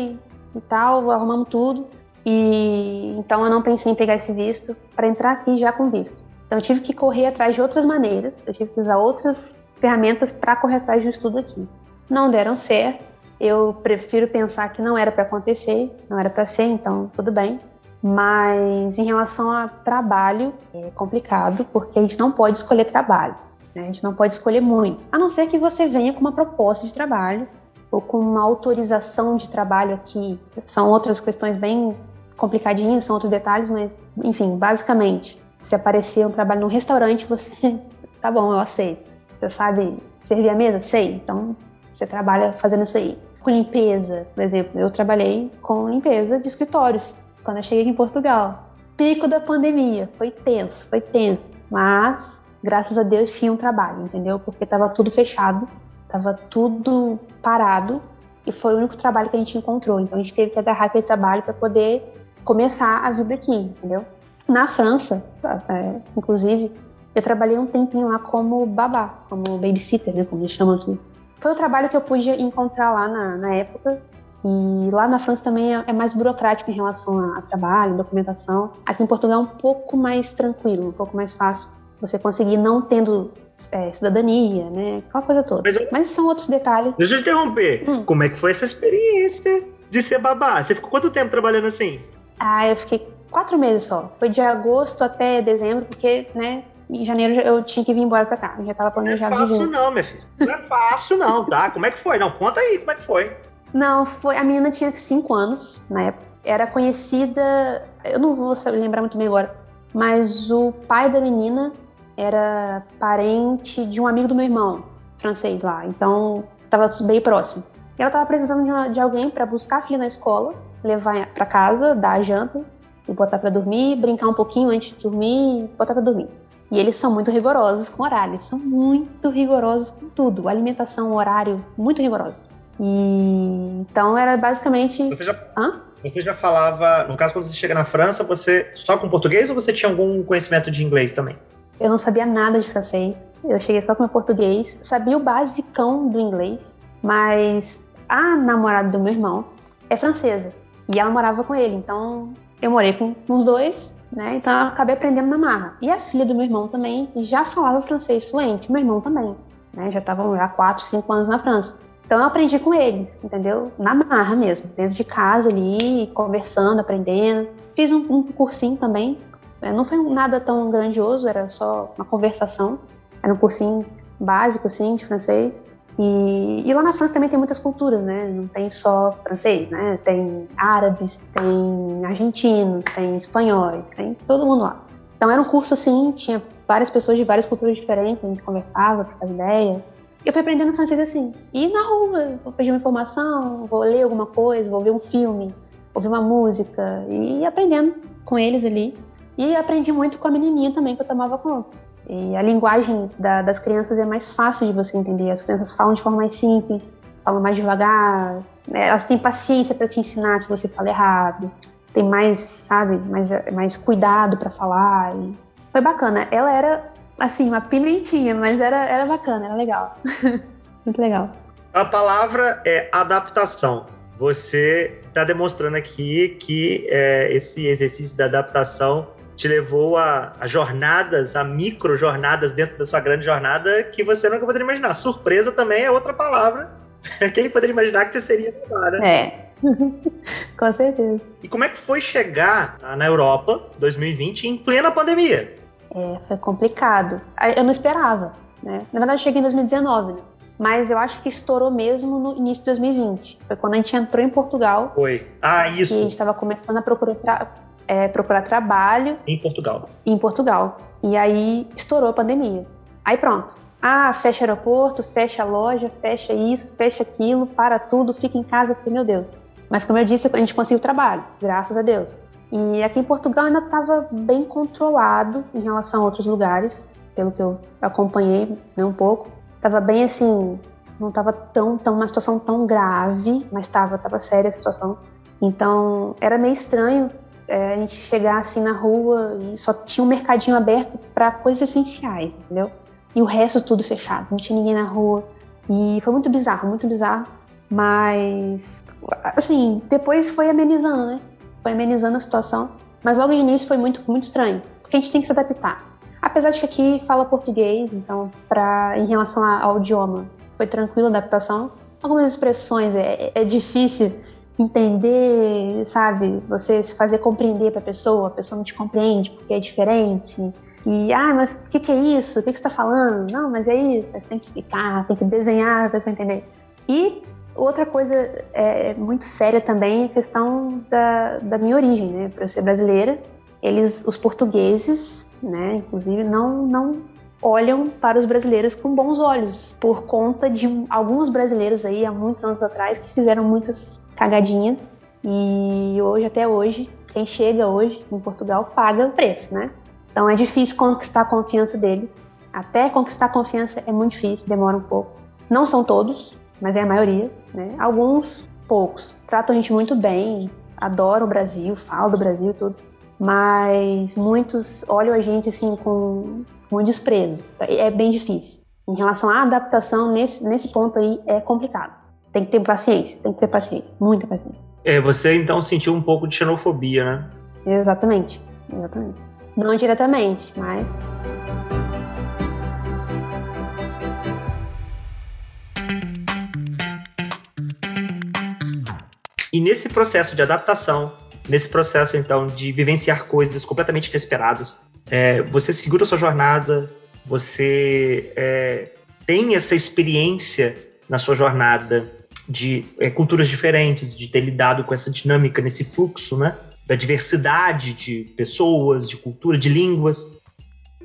e tal, arrumamos tudo. E então eu não pensei em pegar esse visto para entrar aqui já com visto. Então eu tive que correr atrás de outras maneiras, eu tive que usar outras ferramentas para correr atrás um estudo aqui. Não deram certo. Eu prefiro pensar que não era para acontecer, não era para ser, então tudo bem. Mas em relação a trabalho, é complicado, porque a gente não pode escolher trabalho. Né? A gente não pode escolher muito, a não ser que você venha com uma proposta de trabalho ou com uma autorização de trabalho aqui. São outras questões bem complicadinhos, são outros detalhes, mas enfim, basicamente, se aparecer um trabalho num restaurante, você tá bom, eu aceito. Você sabe servir a mesa? Sei. Então você trabalha fazendo isso aí. Com limpeza, por exemplo, eu trabalhei com limpeza de escritórios quando eu cheguei aqui em Portugal. Pico da pandemia, foi tenso, foi tenso, mas graças a Deus tinha um trabalho, entendeu? Porque tava tudo fechado, tava tudo parado e foi o único trabalho que a gente encontrou. Então a gente teve que agarrar aquele trabalho para poder começar a vida aqui, entendeu? Na França, é, inclusive, eu trabalhei um tempinho lá como babá, como babysitter, né, como eles chamam aqui. Foi o trabalho que eu pude encontrar lá na, na época E lá na França também é, é mais burocrático em relação a, a trabalho, documentação. Aqui em Portugal é um pouco mais tranquilo, um pouco mais fácil você conseguir não tendo é, cidadania, né? Aquela coisa toda. Mas, eu- Mas são outros detalhes. Deixa eu te interromper. Hum. Como é que foi essa experiência de ser babá? Você ficou quanto tempo trabalhando assim? Ah, eu fiquei quatro meses só. Foi de agosto até dezembro, porque, né, em janeiro eu tinha que vir embora pra cá. Eu já tava Não é planejado fácil não, minha filha. Não é fácil não, tá? Como é que foi? Não, conta aí como é que foi. Não, foi. A menina tinha cinco anos na época. Era conhecida. Eu não vou lembrar muito bem agora. Mas o pai da menina era parente de um amigo do meu irmão, francês lá. Então, tava bem próximo. E ela tava precisando de, uma- de alguém pra buscar a filha na escola, levar pra casa, dar a janta e botar pra dormir, brincar um pouquinho antes de dormir e botar pra dormir. E eles são muito rigorosos com horários, são muito rigorosos com tudo. Alimentação, horário, muito rigoroso. E então era basicamente. Você já, Hã? você já falava, no caso quando você chega na França, você só com português ou você tinha algum conhecimento de inglês também? Eu não sabia nada de francês. Eu cheguei só com meu português. Sabia o basicão do inglês, mas a namorada do meu irmão é francesa. E ela morava com ele. Então eu morei com os dois, né? Então eu acabei aprendendo na marra. E a filha do meu irmão também já falava francês fluente. Meu irmão também. Né? Já estavam já 4, 5 anos na França. Então eu aprendi com eles, entendeu? Na marra mesmo, dentro de casa ali, conversando, aprendendo. Fiz um, um cursinho também é, Não foi nada tão grandioso, era só uma conversação. Era um cursinho básico, assim, de francês. E, e lá na França também tem muitas culturas, né? Não tem só francês, né? Tem árabes, tem argentinos, tem espanhóis, tem todo mundo lá. Então era um curso assim, tinha várias pessoas de várias culturas diferentes, a gente conversava, trocava ideia. E eu fui aprendendo francês assim. E na rua, vou pedir uma informação, vou ler alguma coisa, vou ver um filme, ouvir uma música e aprendendo com eles ali. E aprendi muito com a menininha também que eu tomava conta. E a linguagem da- das crianças é mais fácil de você entender. As crianças falam de forma mais simples, falam mais devagar. né? Elas têm paciência para te ensinar se você fala errado. Tem mais, sabe, mais, mais cuidado para falar. E foi bacana. Ela era, assim, uma pimentinha, mas era, era bacana, era legal. muito legal. A palavra é adaptação. Você está demonstrando aqui que é, esse exercício da adaptação te levou a, a jornadas, a micro jornadas dentro da sua grande jornada que você nunca poderia imaginar. Surpresa também é outra palavra. Quem poderia imaginar que você seria babá, né? É. Com certeza. E como é que foi chegar na Europa 2020 em plena pandemia? É, foi complicado. Eu não esperava, né? Na verdade, eu cheguei em 2019, né? Mas eu acho que estourou mesmo no início de 2020. Foi quando a gente entrou em Portugal Foi. Ah, e a isso, gente estava começando a procurar, é, procurar trabalho em Portugal. em Portugal. E aí estourou a pandemia. Aí pronto. Ah, fecha aeroporto, fecha loja, fecha isso, fecha aquilo, para tudo, fica em casa, porque, meu Deus. Mas como eu disse, a gente conseguiu trabalho, graças a Deus. E aqui em Portugal ainda estava bem controlado em relação a outros lugares, pelo que eu acompanhei né, um pouco. Estava bem assim, não estava tão, tão uma situação tão grave, mas estava tava séria a situação. Então era meio estranho é, a gente chegar assim na rua e só tinha um mercadinho aberto para coisas essenciais, entendeu? E o resto tudo fechado, não tinha ninguém na rua. E foi muito bizarro, muito bizarro. Mas, assim, depois foi amenizando, né? Foi amenizando a situação. Mas logo de início foi muito, muito estranho, porque a gente tem que se adaptar. Apesar de que aqui fala português, então, pra, em relação ao idioma, foi tranquila a adaptação. Algumas expressões é, é difícil entender, sabe? Você se fazer compreender para a pessoa, a pessoa não te compreende porque é diferente. E, ah, mas o que, que é isso? O que, que você está falando? Não, mas é isso. Tem que explicar, tem que desenhar para a pessoa entender. E outra coisa é, muito séria também é a questão da, da minha origem, né? Para eu ser brasileira, eles, os portugueses, né, inclusive, não, não olham para os brasileiros com bons olhos, por conta de alguns brasileiros aí, há muitos anos atrás, que fizeram muitas cagadinhas. E hoje, até hoje, quem chega hoje em Portugal paga o preço, né? Então é difícil conquistar a confiança deles. Até conquistar a confiança é muito difícil, demora um pouco. Não são todos, mas é a maioria, né? Alguns, poucos, tratam a gente muito bem, adoram o Brasil, falam do Brasil tudo. Mas muitos olham a gente assim com muito desprezo. É bem difícil. Em relação à adaptação, nesse, nesse ponto aí, é complicado. Tem que ter paciência, tem que ter paciência, muita paciência. É, você então sentiu um pouco de xenofobia, né? Exatamente, exatamente. Não diretamente, mas. E nesse processo de adaptação, nesse processo então de vivenciar coisas completamente inesperadas, é, você segura a sua jornada, você é, tem essa experiência na sua jornada de é, culturas diferentes, de ter lidado com essa dinâmica nesse fluxo, né? Da diversidade de pessoas, de cultura, de línguas.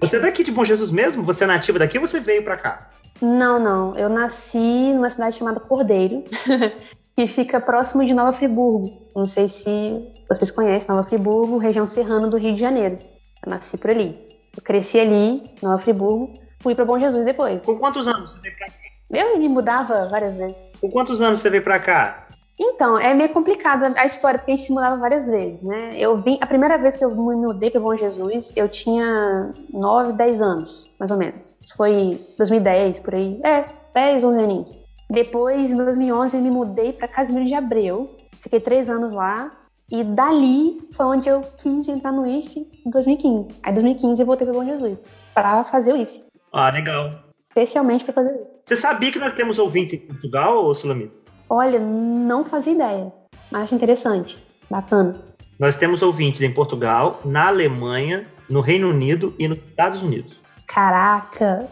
Você é daqui de Bom Jesus mesmo? Você é nativa daqui ou você veio para cá? Não, não. Eu nasci numa cidade chamada Cordeiro, que fica próximo de Nova Friburgo. Não sei se vocês conhecem Nova Friburgo, região serrana do Rio de Janeiro. Eu nasci por ali. Eu cresci ali, Nova Friburgo, fui para Bom Jesus depois. Com quantos anos você veio pra cá? Eu me mudava várias vezes. Com quantos anos você veio para cá? Então, é meio complicada a história, porque a gente se mudava várias vezes, né? Eu vim, a primeira vez que eu me mudei para Bom Jesus, eu tinha 9, 10 anos, mais ou menos. Isso foi 2010, por aí. É, 10, 11 aninhos. Depois, em 2011, eu me mudei para Casimiro de Abreu. Fiquei três anos lá. E dali foi onde eu quis entrar no IFE em 2015. Aí, em 2015, eu voltei para Bom Jesus para fazer o IFE. Ah, legal. Especialmente para fazer o IFE. Você sabia que nós temos ouvintes em Portugal, ou Sulamita? Olha, não fazia ideia. Mas acho interessante. Bacana. Nós temos ouvintes em Portugal, na Alemanha, no Reino Unido e nos Estados Unidos. Caraca.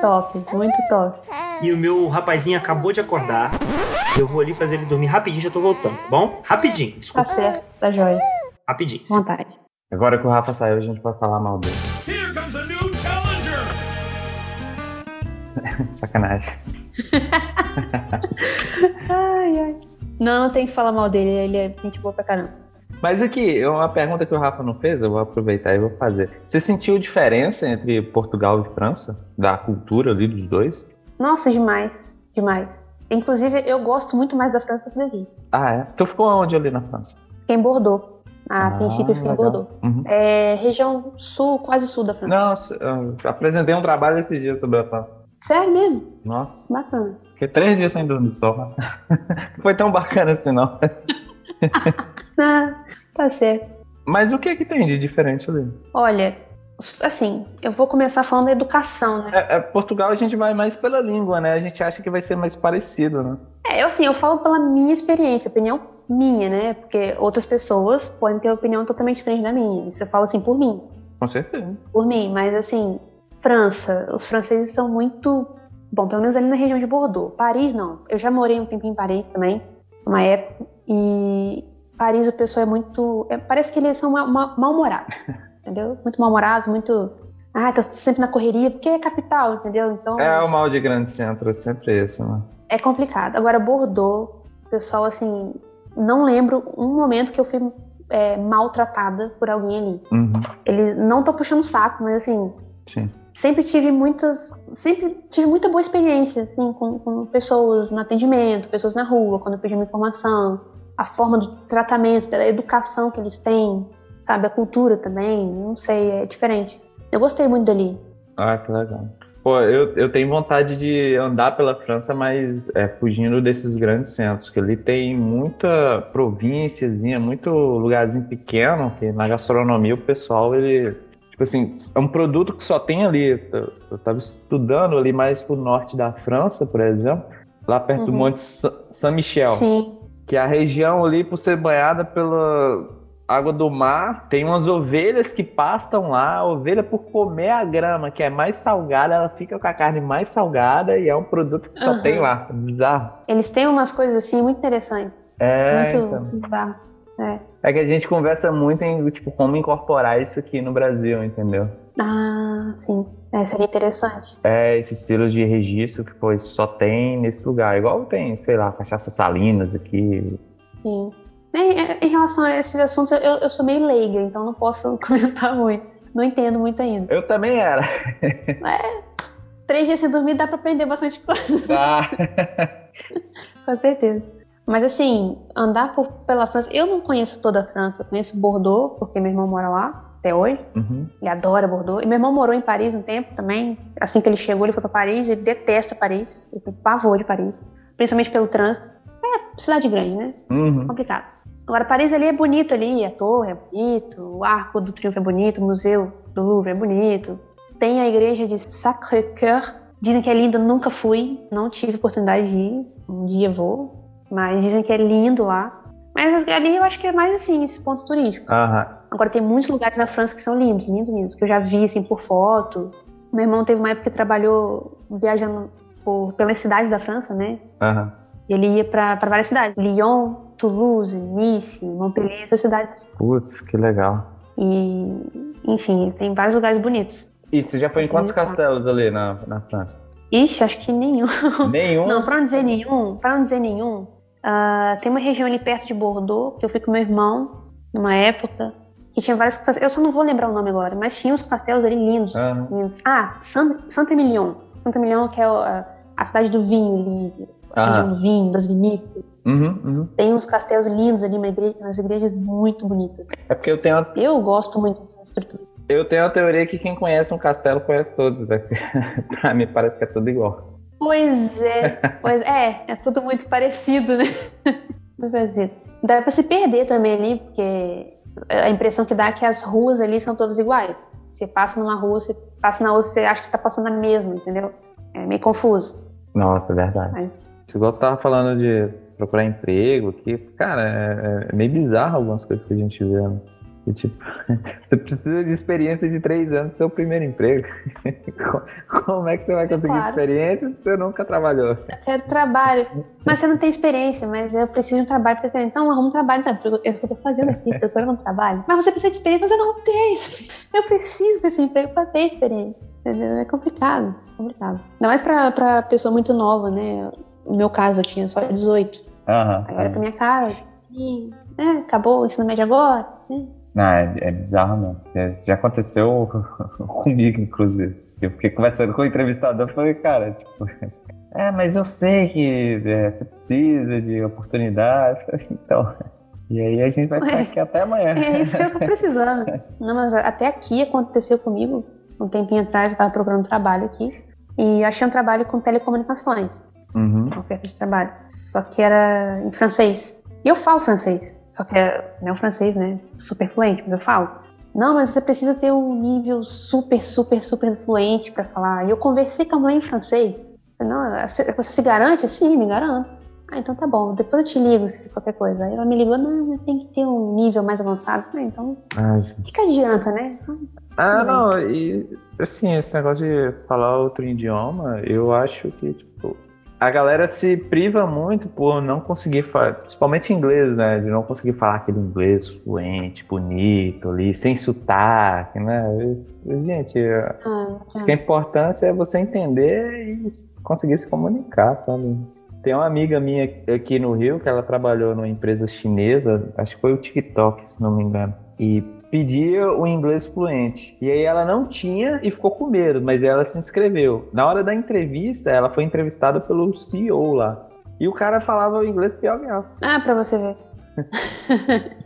Top, muito top. E o meu rapazinho acabou de acordar. Eu vou ali fazer ele dormir rapidinho, já tô voltando, tá bom? Rapidinho, Tá desculpa. certo, tá jóia. Rapidinho. Vontade. Agora que o Rafa saiu, a gente pode falar mal dele. Sacanagem. Ai, ai. Não, não tem que falar mal dele, ele é gente boa pra caramba. Mas aqui, uma pergunta que o Rafa não fez, eu vou aproveitar e vou fazer. Você sentiu diferença entre Portugal e França? Da cultura ali dos dois? Nossa, demais, demais. Inclusive, eu gosto muito mais da França do que daqui. Ah, é? Tu ficou onde ali na França? Fiquei em Bordeaux. A Ah, princípio, eu fiquei em legal. Bordeaux. Uhum. É região sul, quase sul da França. Não, apresentei um trabalho esses dias sobre a França. Sério mesmo? Nossa, Bacana. fiquei três dias sem dormir só. Não foi tão bacana assim, não. Ah, tá certo. Mas o que é que tem de diferente ali? Olha, assim, eu vou começar falando da educação, né? É, é, Portugal a gente vai mais pela língua, né? A gente acha que vai ser mais parecido, né? É, eu assim, eu falo pela minha experiência, opinião minha, né? Porque outras pessoas podem ter opinião totalmente diferente da minha. Isso eu falo assim por mim. Com certeza. por mim, mas assim, França, os franceses são muito. Bom, pelo menos ali na região de Bordeaux. Paris, não. Eu já morei um tempinho em Paris também, uma época, e Paris o pessoal é muito. é, parece que eles são ma- ma- mal-humorados, entendeu? Muito mal-humorados, muito. Ah, tá sempre na correria, porque é capital, entendeu? Então É o mal de grande centro, é sempre esse, né? é complicado. Agora, Bordeaux, o pessoal, assim, não lembro um momento que eu fui é, maltratada por alguém ali. Uhum, Eles não tô puxando saco, mas assim, sim. sempre tive muitas sempre tive muita boa experiência assim com, com pessoas no atendimento pessoas na rua quando eu pedi uma informação a forma do tratamento da educação que eles têm sabe a cultura também não sei é diferente eu gostei muito dali Ah, que legal. Pô, eu, eu tenho vontade de andar pela França, mas é, fugindo desses grandes centros, que ali tem muita provínciazinha, muito lugarzinho pequeno, que na gastronomia o pessoal, ele, tipo assim, é um produto que só tem ali. Eu- Eu tava estudando ali mais pro norte da França, por exemplo, lá perto do Uhum. Monte Sa- Saint-Michel. sim que a região ali, por ser banhada pela água do mar, tem umas ovelhas que pastam lá. A ovelha, por comer a grama, que é mais salgada, ela fica com a carne mais salgada e é um produto que só Aham. tem lá. Bizarro. eles têm umas coisas assim muito interessantes É, muito então. bizarro. é. é que a gente conversa muito em tipo, como incorporar isso aqui no Brasil, entendeu? Ah sim é, seria interessante É esse estilo de registro que pô, isso só tem nesse lugar. Igual tem, sei lá, cachaça salinas aqui. sim em, em relação a esses assuntos eu, eu sou meio leiga então não posso comentar muito não entendo muito ainda Eu também era. três dias sem dormir dá pra aprender bastante coisa Ah. Com certeza. Mas assim, andar por- pela França. Eu não conheço toda a França, eu conheço Bordeaux, porque meu irmão mora lá até hoje. Uhum. Ele adora Bordeaux. E meu irmão morou em Paris um tempo também. Assim que ele chegou, ele foi pra Paris, ele detesta Paris. Ele tem pavor de Paris. principalmente pelo trânsito. É cidade grande, né? Uhum. Complicado. Agora, Paris ali é bonito ali, a torre é bonito, o Arco do Triunfo é bonito, o Museu do Louvre é bonito. Tem a igreja de Sacré-Cœur, dizem que é linda, nunca fui, não tive oportunidade de ir, um dia vou, mas dizem que é lindo lá. Mas ali eu acho que é mais assim, esse ponto turístico. Aham. Agora tem muitos lugares na França que são lindos, lindos, lindos, que eu já vi assim por foto. Meu irmão teve uma época que trabalhou viajando por, pelas cidades da França, né? Aham. E ele ia para várias cidades, Lyon, Toulouse, Nice, Montpellier, essas cidades. assim. Putz, que legal. E, enfim, tem vários lugares bonitos. E você já foi em Sim, quantos castelos ali na, na França? Ixi, acho que nenhum. Nenhum? Não, pra não dizer nenhum, pra não dizer nenhum, ah, tem uma região ali perto de Bordeaux, que eu fui com meu irmão, numa época, que tinha vários castelos, eu só não vou lembrar o nome agora, mas tinha uns castelos ali lindos. Aham. lindos. Ah, San- Santa-Emilion. Santa-Emilion, que é a, a cidade do vinho ali, a Aham. região do vinho, das vinícolas. Uhum, uhum. Tem uns castelos lindos ali, uma igreja, umas igrejas muito bonitas. É porque eu tenho, uma- Eu gosto muito dessa estrutura. eu tenho a teoria que quem conhece um castelo conhece todos. Né? pra mim parece que é tudo igual. Pois é, pois é, é tudo muito parecido, né? Muito parecido. Dá pra se perder também ali, porque a impressão que dá é que as ruas ali são todas iguais. Você passa numa rua, você passa na outra, você acha que está passando na mesma, entendeu? É meio confuso. Nossa, é verdade. Mas Igual você tava falando de procurar emprego aqui, cara, é, é meio bizarro algumas coisas que a gente vê. Né? E, tipo, você precisa de experiência de três anos do seu primeiro emprego. Como é que você vai conseguir Claro. experiência se você nunca trabalhou? eu quero trabalho. Mas você não tem experiência, mas eu preciso de um trabalho para experiência. Então, arruma um trabalho, então. É que eu tô fazendo aqui, procurando um trabalho. Mas você precisa de experiência, você não tem. Eu preciso desse emprego para ter experiência. Entendeu? É complicado, complicado. Ainda mais pra, pra pessoa muito nova, né? No meu caso, eu tinha só 18. Aham. Aí olha pra minha cara, e, né, acabou o ensino médio agora. Né? Não, é, é bizarro, não. É, Isso já aconteceu comigo, inclusive. Eu fiquei conversando com o entrevistador e falei, cara, tipo, é, mas eu sei que é, você precisa de oportunidade. Então, e aí a gente vai ficar aqui até amanhã. É isso que eu tô precisando. Não, mas até aqui aconteceu comigo, um tempinho atrás, eu tava procurando trabalho aqui. E achei um trabalho com telecomunicações, Uhum. uma oferta de trabalho. Só que era em francês. E eu falo francês. Só que é, não é um francês, né? Super fluente, mas eu falo. Não, mas você precisa ter um nível super, super, super fluente pra falar. E eu conversei com a mulher em francês. Eu Não, você se garante? Sim, me garanto. Ah, então tá bom, depois eu te ligo se qualquer coisa. Aí ela me ligou, não, mas tem que ter um nível mais avançado. Falei, então, Ai, o gente. que, adianta, né? Ah, Tudo não, e assim, esse negócio de falar outro idioma, eu acho que, tipo, a galera se priva muito por não conseguir falar, principalmente inglês, né? De não conseguir falar aquele inglês fluente, bonito ali, sem sotaque, né? Gente, acho que a importância é você entender e conseguir se comunicar, sabe? Tem uma amiga minha aqui no Rio que ela trabalhou numa empresa chinesa, acho que foi o TikTok, se não me engano, e pedia o inglês fluente. E aí ela não tinha e ficou com medo, mas ela se inscreveu. Na hora da entrevista, ela foi entrevistada pelo CEO lá. E o cara falava o inglês pior que ela. Ah, pra você ver.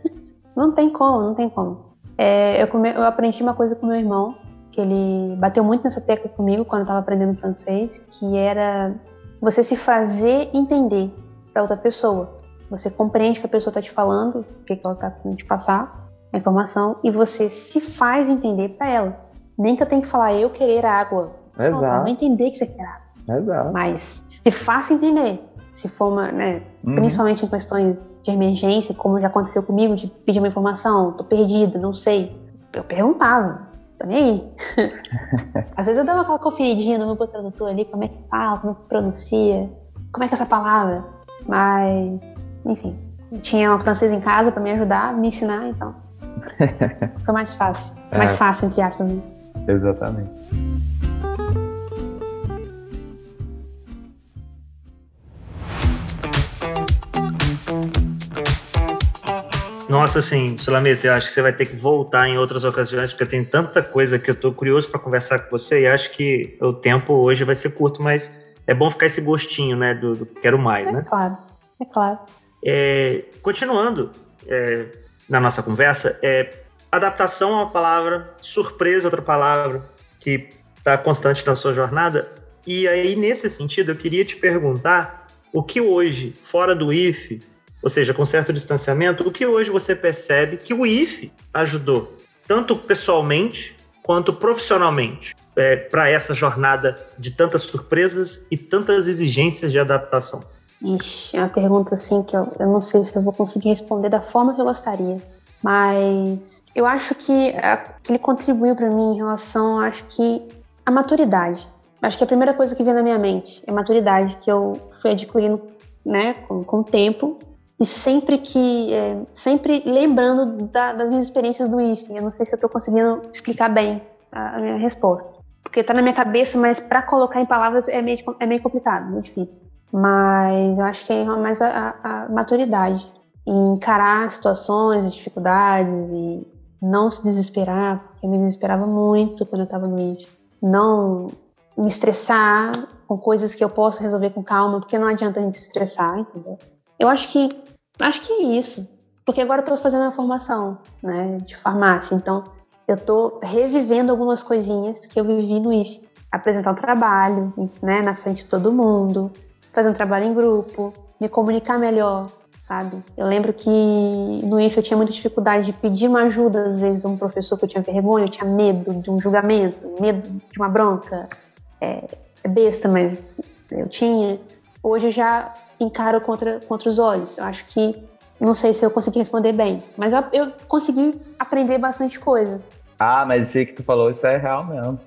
não tem como, não tem como. É, eu, come- eu aprendi uma coisa com meu irmão, que ele bateu muito nessa tecla comigo quando eu tava aprendendo francês, que era você se fazer entender pra outra pessoa. Você compreende o que a pessoa tá te falando, o que, que ela tá querendo te passar, a informação, e você se faz entender pra ela. Nem que eu tenha que falar eu querer água. Não, ela Exato, vai entender que você quer água. exato. Mas se faça entender. Se for uma, né, Uhum. principalmente em questões de emergência, como já aconteceu comigo, de pedir uma informação, tô perdida, não sei. Eu perguntava, tô nem aí. Às vezes eu dava aquela conferidinha no meu tradutor ali, como é que fala, como é que pronuncia, como é que é essa palavra. Mas, enfim, eu tinha uma francesa em casa pra me ajudar, me ensinar, então. Foi mais fácil. Mais É. fácil, entre aspas. Né? Exatamente. Nossa, assim, Sulamita, eu acho que você vai ter que voltar em outras ocasiões, porque tem tanta coisa que eu tô curioso para conversar com você e acho que o tempo hoje vai ser curto, mas é bom ficar esse gostinho, né, do, do quero mais, É né? claro, é claro. É, continuando é, na nossa conversa, é, adaptação é uma palavra, surpresa outra palavra que está constante na sua jornada. E aí, nesse sentido, eu queria te perguntar o que hoje, fora do IFE, ou seja, com certo distanciamento, o que hoje você percebe que o IFE ajudou, tanto pessoalmente quanto profissionalmente, é, para essa jornada de tantas surpresas e tantas exigências de adaptação? Ixi, é uma pergunta assim que eu, eu não sei se eu vou conseguir responder da forma que eu gostaria, mas eu acho que, que ele contribuiu para mim em relação, acho que a maturidade. Acho que a primeira coisa que vem na minha mente é a maturidade que eu fui adquirindo, né, com, com o tempo e sempre que, é, sempre lembrando da, das minhas experiências do IFE. Eu não sei se eu estou conseguindo explicar bem a, a, minha resposta, porque está na minha cabeça, mas para colocar em palavras é meio, é meio complicado, muito difícil. Mas eu acho que é mais a, a, maturidade em encarar situações, dificuldades e não se desesperar, porque eu me desesperava muito quando eu estava no IFE. Não me estressar com coisas que eu posso resolver com calma, porque não adianta a gente se estressar, entendeu? Eu acho que acho que é isso. Porque agora eu tô fazendo a formação, né, de farmácia, então eu tô revivendo algumas coisinhas que eu vivi no IF. Apresentar um trabalho, né, na frente de todo mundo, fazer um trabalho em grupo, me comunicar melhor, sabe? Eu lembro que no IF eu tinha muita dificuldade de pedir uma ajuda, às vezes, a um professor que eu tinha vergonha, eu tinha medo de um julgamento, medo de uma bronca, é, é besta, mas eu tinha. Hoje eu já encaro contra, contra os olhos. Eu acho que, não sei se eu consegui responder bem, mas eu, eu consegui aprender bastante coisa. Ah, mas isso que tu falou, isso é real mesmo.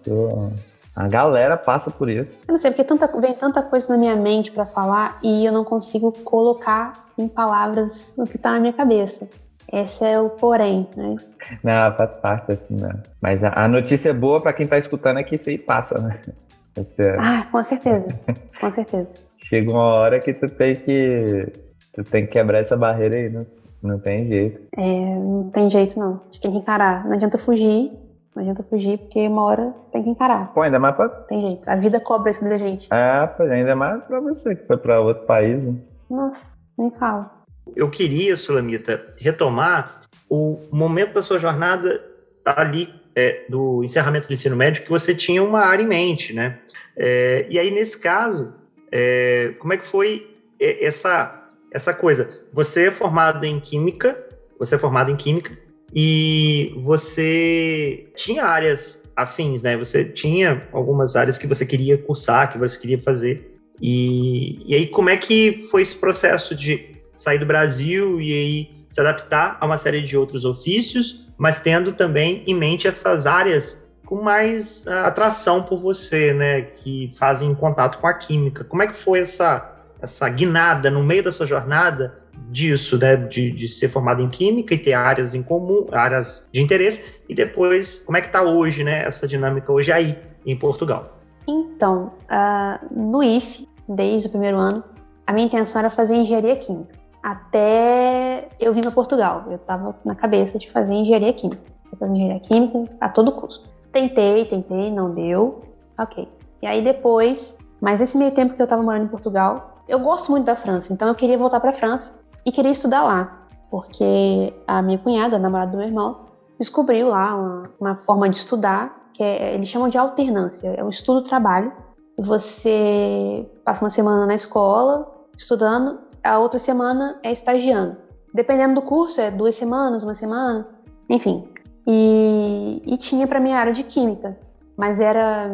A galera passa por isso. Eu não sei, porque tanta, vem tanta coisa na minha mente para falar e eu não consigo colocar em palavras o que tá na minha cabeça. Esse é o porém, né? Não, faz parte assim, né? Mas a, a notícia boa para quem tá escutando é que isso aí passa, né? É... Ah, com certeza, com certeza. Chega uma hora que tu tem que tu tem que quebrar essa barreira aí, não, não tem jeito. É, não tem jeito não. A gente tem que encarar. Não adianta fugir, não adianta fugir, porque uma hora tem que encarar. Pô, ainda mais pra. Tem jeito. A vida cobra isso da gente. É, pois ainda mais pra você que foi pra outro país. Né? Nossa, nem fala. Eu queria, Sulamita, retomar o momento da sua jornada ali é, do encerramento do ensino médio que você tinha uma área em mente, né? É, e aí, nesse caso, é, como é que foi essa, essa coisa? Você é formado em Química, você é formado em Química, e você tinha áreas afins, né? Você tinha algumas áreas que você queria cursar, que você queria fazer. E, e aí, como é que foi esse processo de sair do Brasil e aí se adaptar a uma série de outros ofícios, mas tendo também em mente essas áreas com mais uh, atração por você, né, que fazem contato com a química. Como é que foi essa essa guinada no meio da sua jornada disso, né, de, de ser formado em química e ter áreas em comum, áreas de interesse, e depois como é que está hoje, né, essa dinâmica hoje aí em Portugal? Então, uh, no IF, desde o primeiro ano, a minha intenção era fazer engenharia química. Até eu vim para Portugal, eu estava na cabeça de fazer engenharia química, fazer engenharia química a todo custo. Tentei, tentei, não deu. Ok. E aí depois, mas esse meio tempo que eu estava morando em Portugal, eu gosto muito da França, então eu queria voltar para a França e queria estudar lá, porque a minha cunhada, a namorada do meu irmão, descobriu lá uma, uma forma de estudar que é, eles chamam de alternância, é o estudo-trabalho. Você passa uma semana na escola estudando, a outra semana é estagiando. Dependendo do curso, é duas semanas, uma semana, enfim. E, e tinha para minha área de química, mas era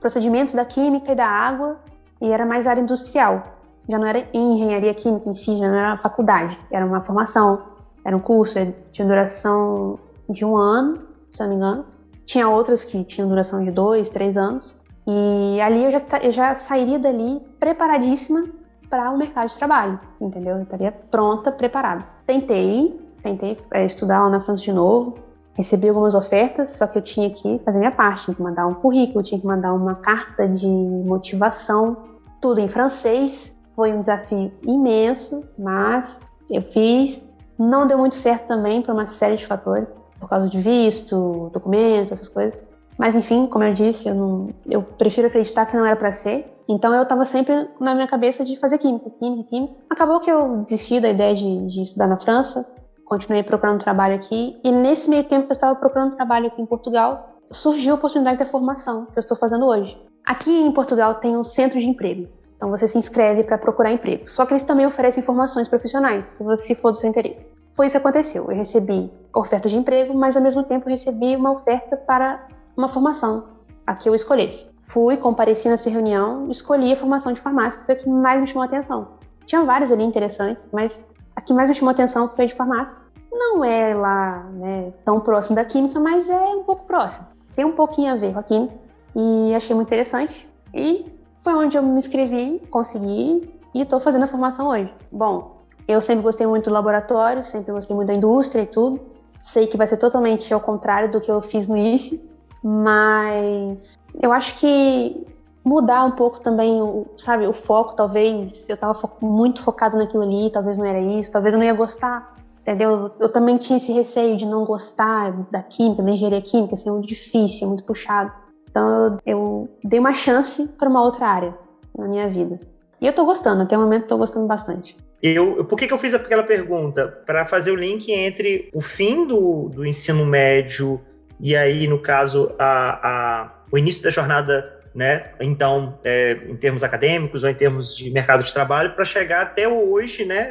procedimentos da química e da água e era mais área industrial. Já não era engenharia química em si, já não era faculdade, era uma formação, era um curso, tinha duração de um ano, se não me engano. Tinha outras que tinham duração de dois, três anos. E ali eu já, eu já sairia dali preparadíssima para o mercado de trabalho, entendeu? Eu estaria pronta, preparada. Tentei, tentei é, estudar lá na França de novo, recebi algumas ofertas, só que eu tinha que fazer minha parte, tinha que mandar um currículo, tinha que mandar uma carta de motivação, tudo em francês. Foi um desafio imenso, mas eu fiz. Não deu muito certo também por uma série de fatores, por causa de visto, documento, essas coisas. Mas enfim, como eu disse, eu, não, eu prefiro acreditar que não era para ser. Então eu estava sempre na minha cabeça de fazer química, química, química. Acabou que eu desisti da ideia de, de estudar na França, continuei procurando trabalho aqui. E nesse meio tempo que eu estava procurando trabalho aqui em Portugal, surgiu a oportunidade da formação que eu estou fazendo hoje. Aqui em Portugal tem um centro de emprego. Então você se inscreve para procurar emprego. Só que eles também oferecem informações profissionais, se você for do seu interesse. Foi isso que aconteceu. Eu recebi oferta de emprego, mas ao mesmo tempo recebi uma oferta para uma formação, a que eu escolhesse. Fui, compareci nessa reunião, escolhi a formação de farmácia, que foi a que mais me chamou a atenção. Tinha várias ali interessantes, mas a que mais me chamou a atenção foi a de farmácia. Não é lá né, tão próximo da química, mas é um pouco próximo. Tem um pouquinho a ver com a química e achei muito interessante. E foi onde eu me inscrevi, consegui e estou fazendo a formação hoje. Bom, eu sempre gostei muito do laboratório, sempre gostei muito da indústria e tudo. Sei que vai ser totalmente ao contrário do que eu fiz no IFE, mas eu acho que mudar um pouco também, sabe, o foco, talvez eu estava muito focado naquilo ali, talvez não era isso, talvez eu não ia gostar, entendeu? Eu também tinha esse receio de não gostar da química, da engenharia química, assim, é muito difícil, é muito puxado. Então eu dei uma chance para uma outra área na minha vida. E eu estou gostando, até o momento estou gostando bastante. Eu, por que, que eu fiz aquela pergunta? Para fazer o link entre o fim do, do ensino médio e aí, no caso, a, a, o início da jornada né? Então, é, em termos acadêmicos ou em termos de mercado de trabalho, para chegar até hoje, né?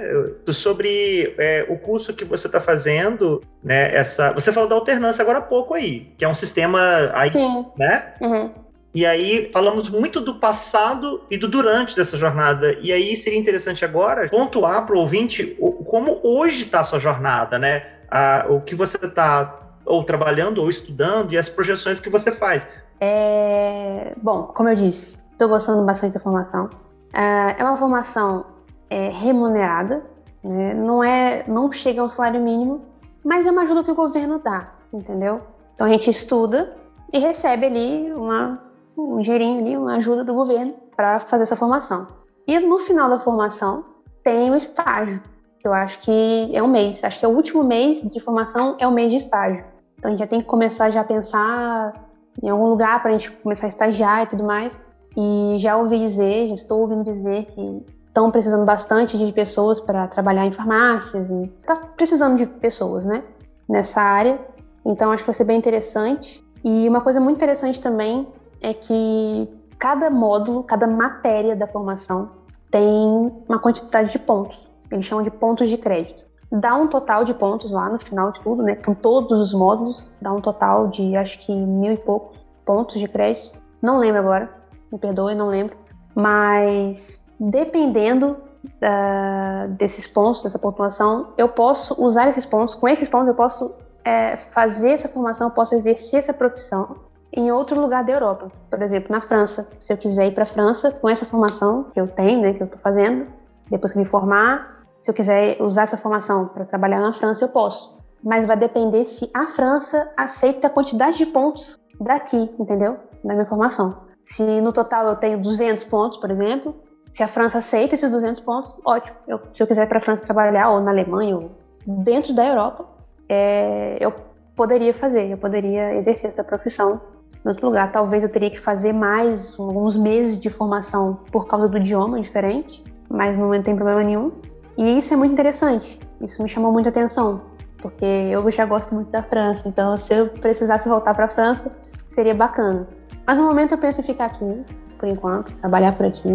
Sobre é, o curso que você está fazendo, né? Essa, você falou da alternância agora há pouco aí, que é um sistema aí, Sim. né? Uhum. E aí falamos muito do passado e do durante dessa jornada. E aí seria interessante agora pontuar para o ouvinte como hoje está a sua jornada, né? Ah, o que você está ou trabalhando ou estudando e as projeções que você faz. É... Bom, como eu disse, estou gostando bastante da formação. É, é uma formação é, remunerada, né? não é, não chega ao salário mínimo, mas é uma ajuda que o governo dá, entendeu? Então a gente estuda e recebe ali uma, um dinheirinho ali, uma ajuda do governo para fazer essa formação. E no final da formação tem o estágio, que eu acho que é um mês, acho que é o último mês de formação é o mês de estágio. Então a gente já tem que começar já a pensar em algum lugar para a gente começar a estagiar e tudo mais. E já ouvi dizer, já estou ouvindo dizer que estão precisando bastante de pessoas para trabalhar em farmácias e está precisando de pessoas, né, nessa área. Então acho que vai ser bem interessante. E uma coisa muito interessante também é que cada módulo, cada matéria da formação tem uma quantidade de pontos. Eles chamam de pontos de crédito. Dá um total de pontos lá no final de tudo, né? Com todos os módulos, dá um total de acho que mil e poucos pontos de crédito. Não lembro agora, me perdoe, não lembro. Mas dependendo uh, desses pontos, dessa pontuação, eu posso usar esses pontos. Com esses pontos, eu posso é, fazer essa formação, eu posso exercer essa profissão em outro lugar da Europa. Por exemplo, na França. Se eu quiser ir para a França com essa formação que eu tenho, né, que eu estou fazendo, depois que me formar, se eu quiser usar essa formação para trabalhar na França, eu posso. Mas vai depender se a França aceita a quantidade de pontos daqui, entendeu? Da minha formação. Se no total eu tenho 200 pontos, por exemplo, se a França aceita esses 200 pontos, ótimo. Eu, se eu quiser para a França trabalhar, ou na Alemanha, ou dentro da Europa, é, eu poderia fazer, eu poderia exercer essa profissão em outro lugar. Talvez eu teria que fazer mais alguns meses de formação por causa do idioma diferente, mas não tem problema nenhum. E isso é muito interessante, isso me chamou muita atenção, porque eu já gosto muito da França, então se eu precisasse voltar para a França, seria bacana. Mas no momento eu penso em ficar aqui, por enquanto, trabalhar por aqui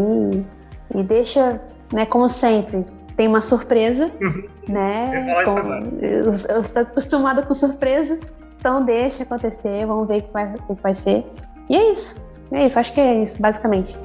e, deixa, né, como sempre, tem uma surpresa, uhum. né? Com, eu, eu estou acostumada com surpresa, então deixa acontecer, vamos ver o que vai, o que vai ser. E é isso, é isso, acho que é isso, basicamente.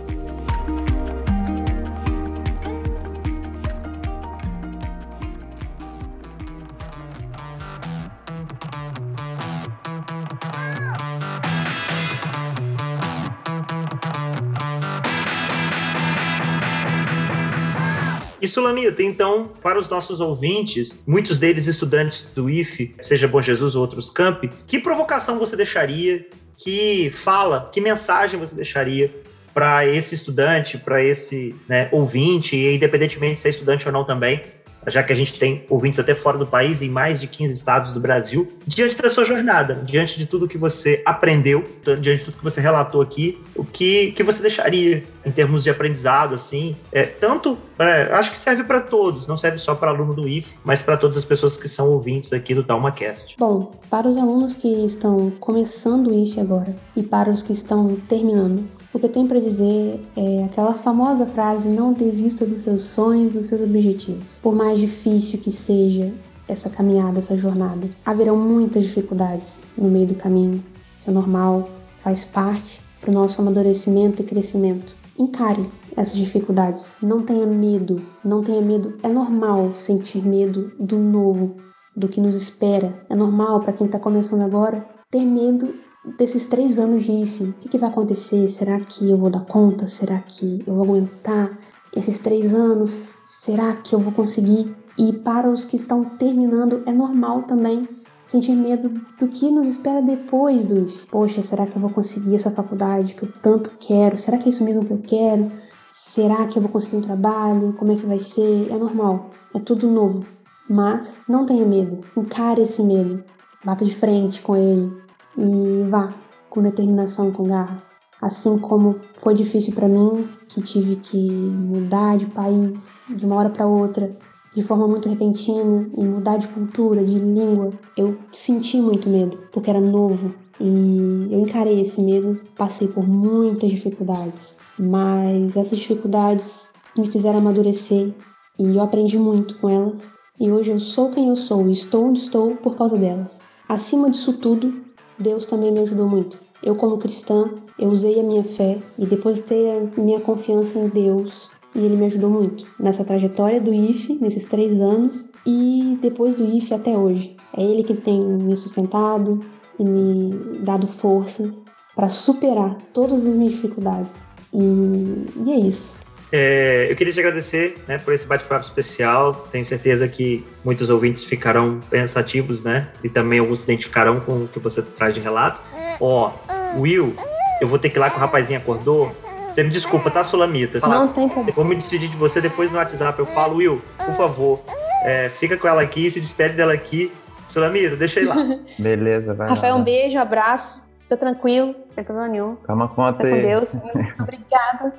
E Sulamita, então, para os nossos ouvintes, muitos deles estudantes do IFE, seja Bom Jesus ou outros campi, que provocação você deixaria? Que fala, que mensagem você deixaria para esse estudante, para esse né, ouvinte, independentemente se é estudante ou não também, já que a gente tem ouvintes até fora do país, em mais de 15 estados do Brasil, diante da sua jornada, diante de tudo que você aprendeu, diante de tudo que você relatou aqui, o que, que você deixaria em termos de aprendizado, assim, é, tanto, é, acho que serve para todos, não serve só para aluno do IF, mas para todas as pessoas que são ouvintes aqui do TalmaCast. Bom, para os alunos que estão começando o IF agora e para os que estão terminando, O que tenho para dizer é aquela famosa frase: não desista dos seus sonhos, dos seus objetivos. Por mais difícil que seja essa caminhada, essa jornada, haverão muitas dificuldades no meio do caminho. Isso é normal, faz parte para o nosso amadurecimento e crescimento. Encare essas dificuldades, não tenha medo, não tenha medo. É normal sentir medo do novo, do que nos espera. É normal para quem está começando agora ter medo desses três anos de IFE. O que, que vai acontecer? Será que eu vou dar conta? Será que eu vou aguentar esses três anos? Será que eu vou conseguir? E para os que estão terminando, é normal também sentir medo do que nos espera depois do IFE. Poxa, será que eu vou conseguir essa faculdade que eu tanto quero? Será que é isso mesmo que eu quero? Será que eu vou conseguir um trabalho? Como é que vai ser? É normal, é tudo novo. Mas não tenha medo, encare esse medo, bata de frente com ele e vá com determinação, com garra. Assim como foi difícil para mim, que tive que mudar de país de uma hora para outra, de forma muito repentina e mudar de cultura, de língua, eu senti muito medo, porque era novo. E eu encarei esse medo, passei por muitas dificuldades, mas essas dificuldades me fizeram amadurecer e eu aprendi muito com elas. E hoje eu sou quem eu sou e estou onde estou por causa delas. Acima disso tudo, Deus também me ajudou muito. Eu, como cristã, eu usei a minha fé e depositei a minha confiança em Deus e ele me ajudou muito nessa trajetória do IFE, nesses três anos, e depois do IFE até hoje. É ele que tem me sustentado e me dado forças para superar todas as minhas dificuldades. E, e é isso. É, eu queria te agradecer né, por esse bate-papo especial. Tenho certeza que muitos ouvintes ficarão pensativos, né? E também alguns se identificarão com o que você traz de relato. Ó, oh, Will, eu vou ter que ir lá que o rapazinho acordou. Você me desculpa, tá, Sulamita? Não tem problema. Eu vou me despedir de você depois no WhatsApp. Eu falo, Will, por favor, é, fica com ela aqui, se despede dela aqui. Sulamita, deixa eu ir lá. Beleza, vai Rafael, lá. um beijo, abraço. Fica tranquilo, não tem problema nenhum. Toma conta Fica com. Deus. Muito obrigada.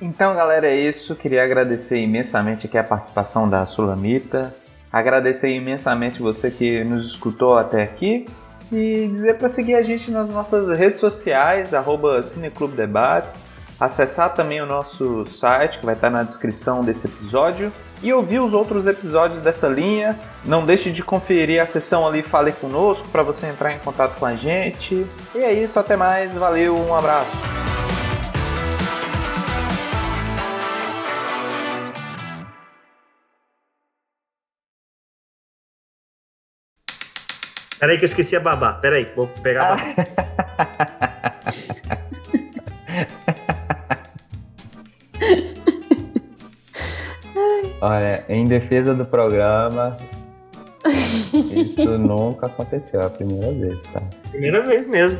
Então, galera, é isso. Queria agradecer imensamente aqui a participação da Sulamita. Agradecer imensamente você que nos escutou até aqui. E dizer para seguir a gente nas nossas redes sociais, arroba Cineclube Debates. Acessar também o nosso site, que vai estar na descrição desse episódio. E ouvir os outros episódios dessa linha. Não deixe de conferir a sessão ali Fale Conosco para você entrar em contato com a gente. E é isso, até mais. Valeu, um abraço. Peraí que eu esqueci a babá. Peraí, vou pegar a babá. Olha, em defesa do programa, isso nunca aconteceu, é a primeira vez, tá? Primeira vez mesmo.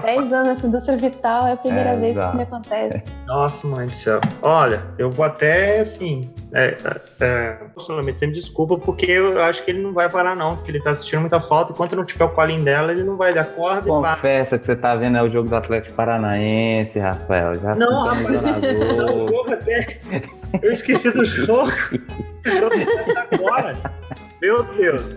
Dez anos nessa indústria vital, é a primeira É, vez que exato. isso me acontece. Nossa, mãe do céu. Olha, eu vou até assim. É, é, é, você me desculpa, porque eu acho que ele não vai parar, não, porque ele tá assistindo muita falta. Enquanto não tiver o colinho dela, ele não vai dar corda e. Confessa que você tá vendo é o jogo do Atlético Paranaense, Rafael. Já Não, na Não, porra, até. Eu esqueci do jogo. Começa agora. Meu Deus.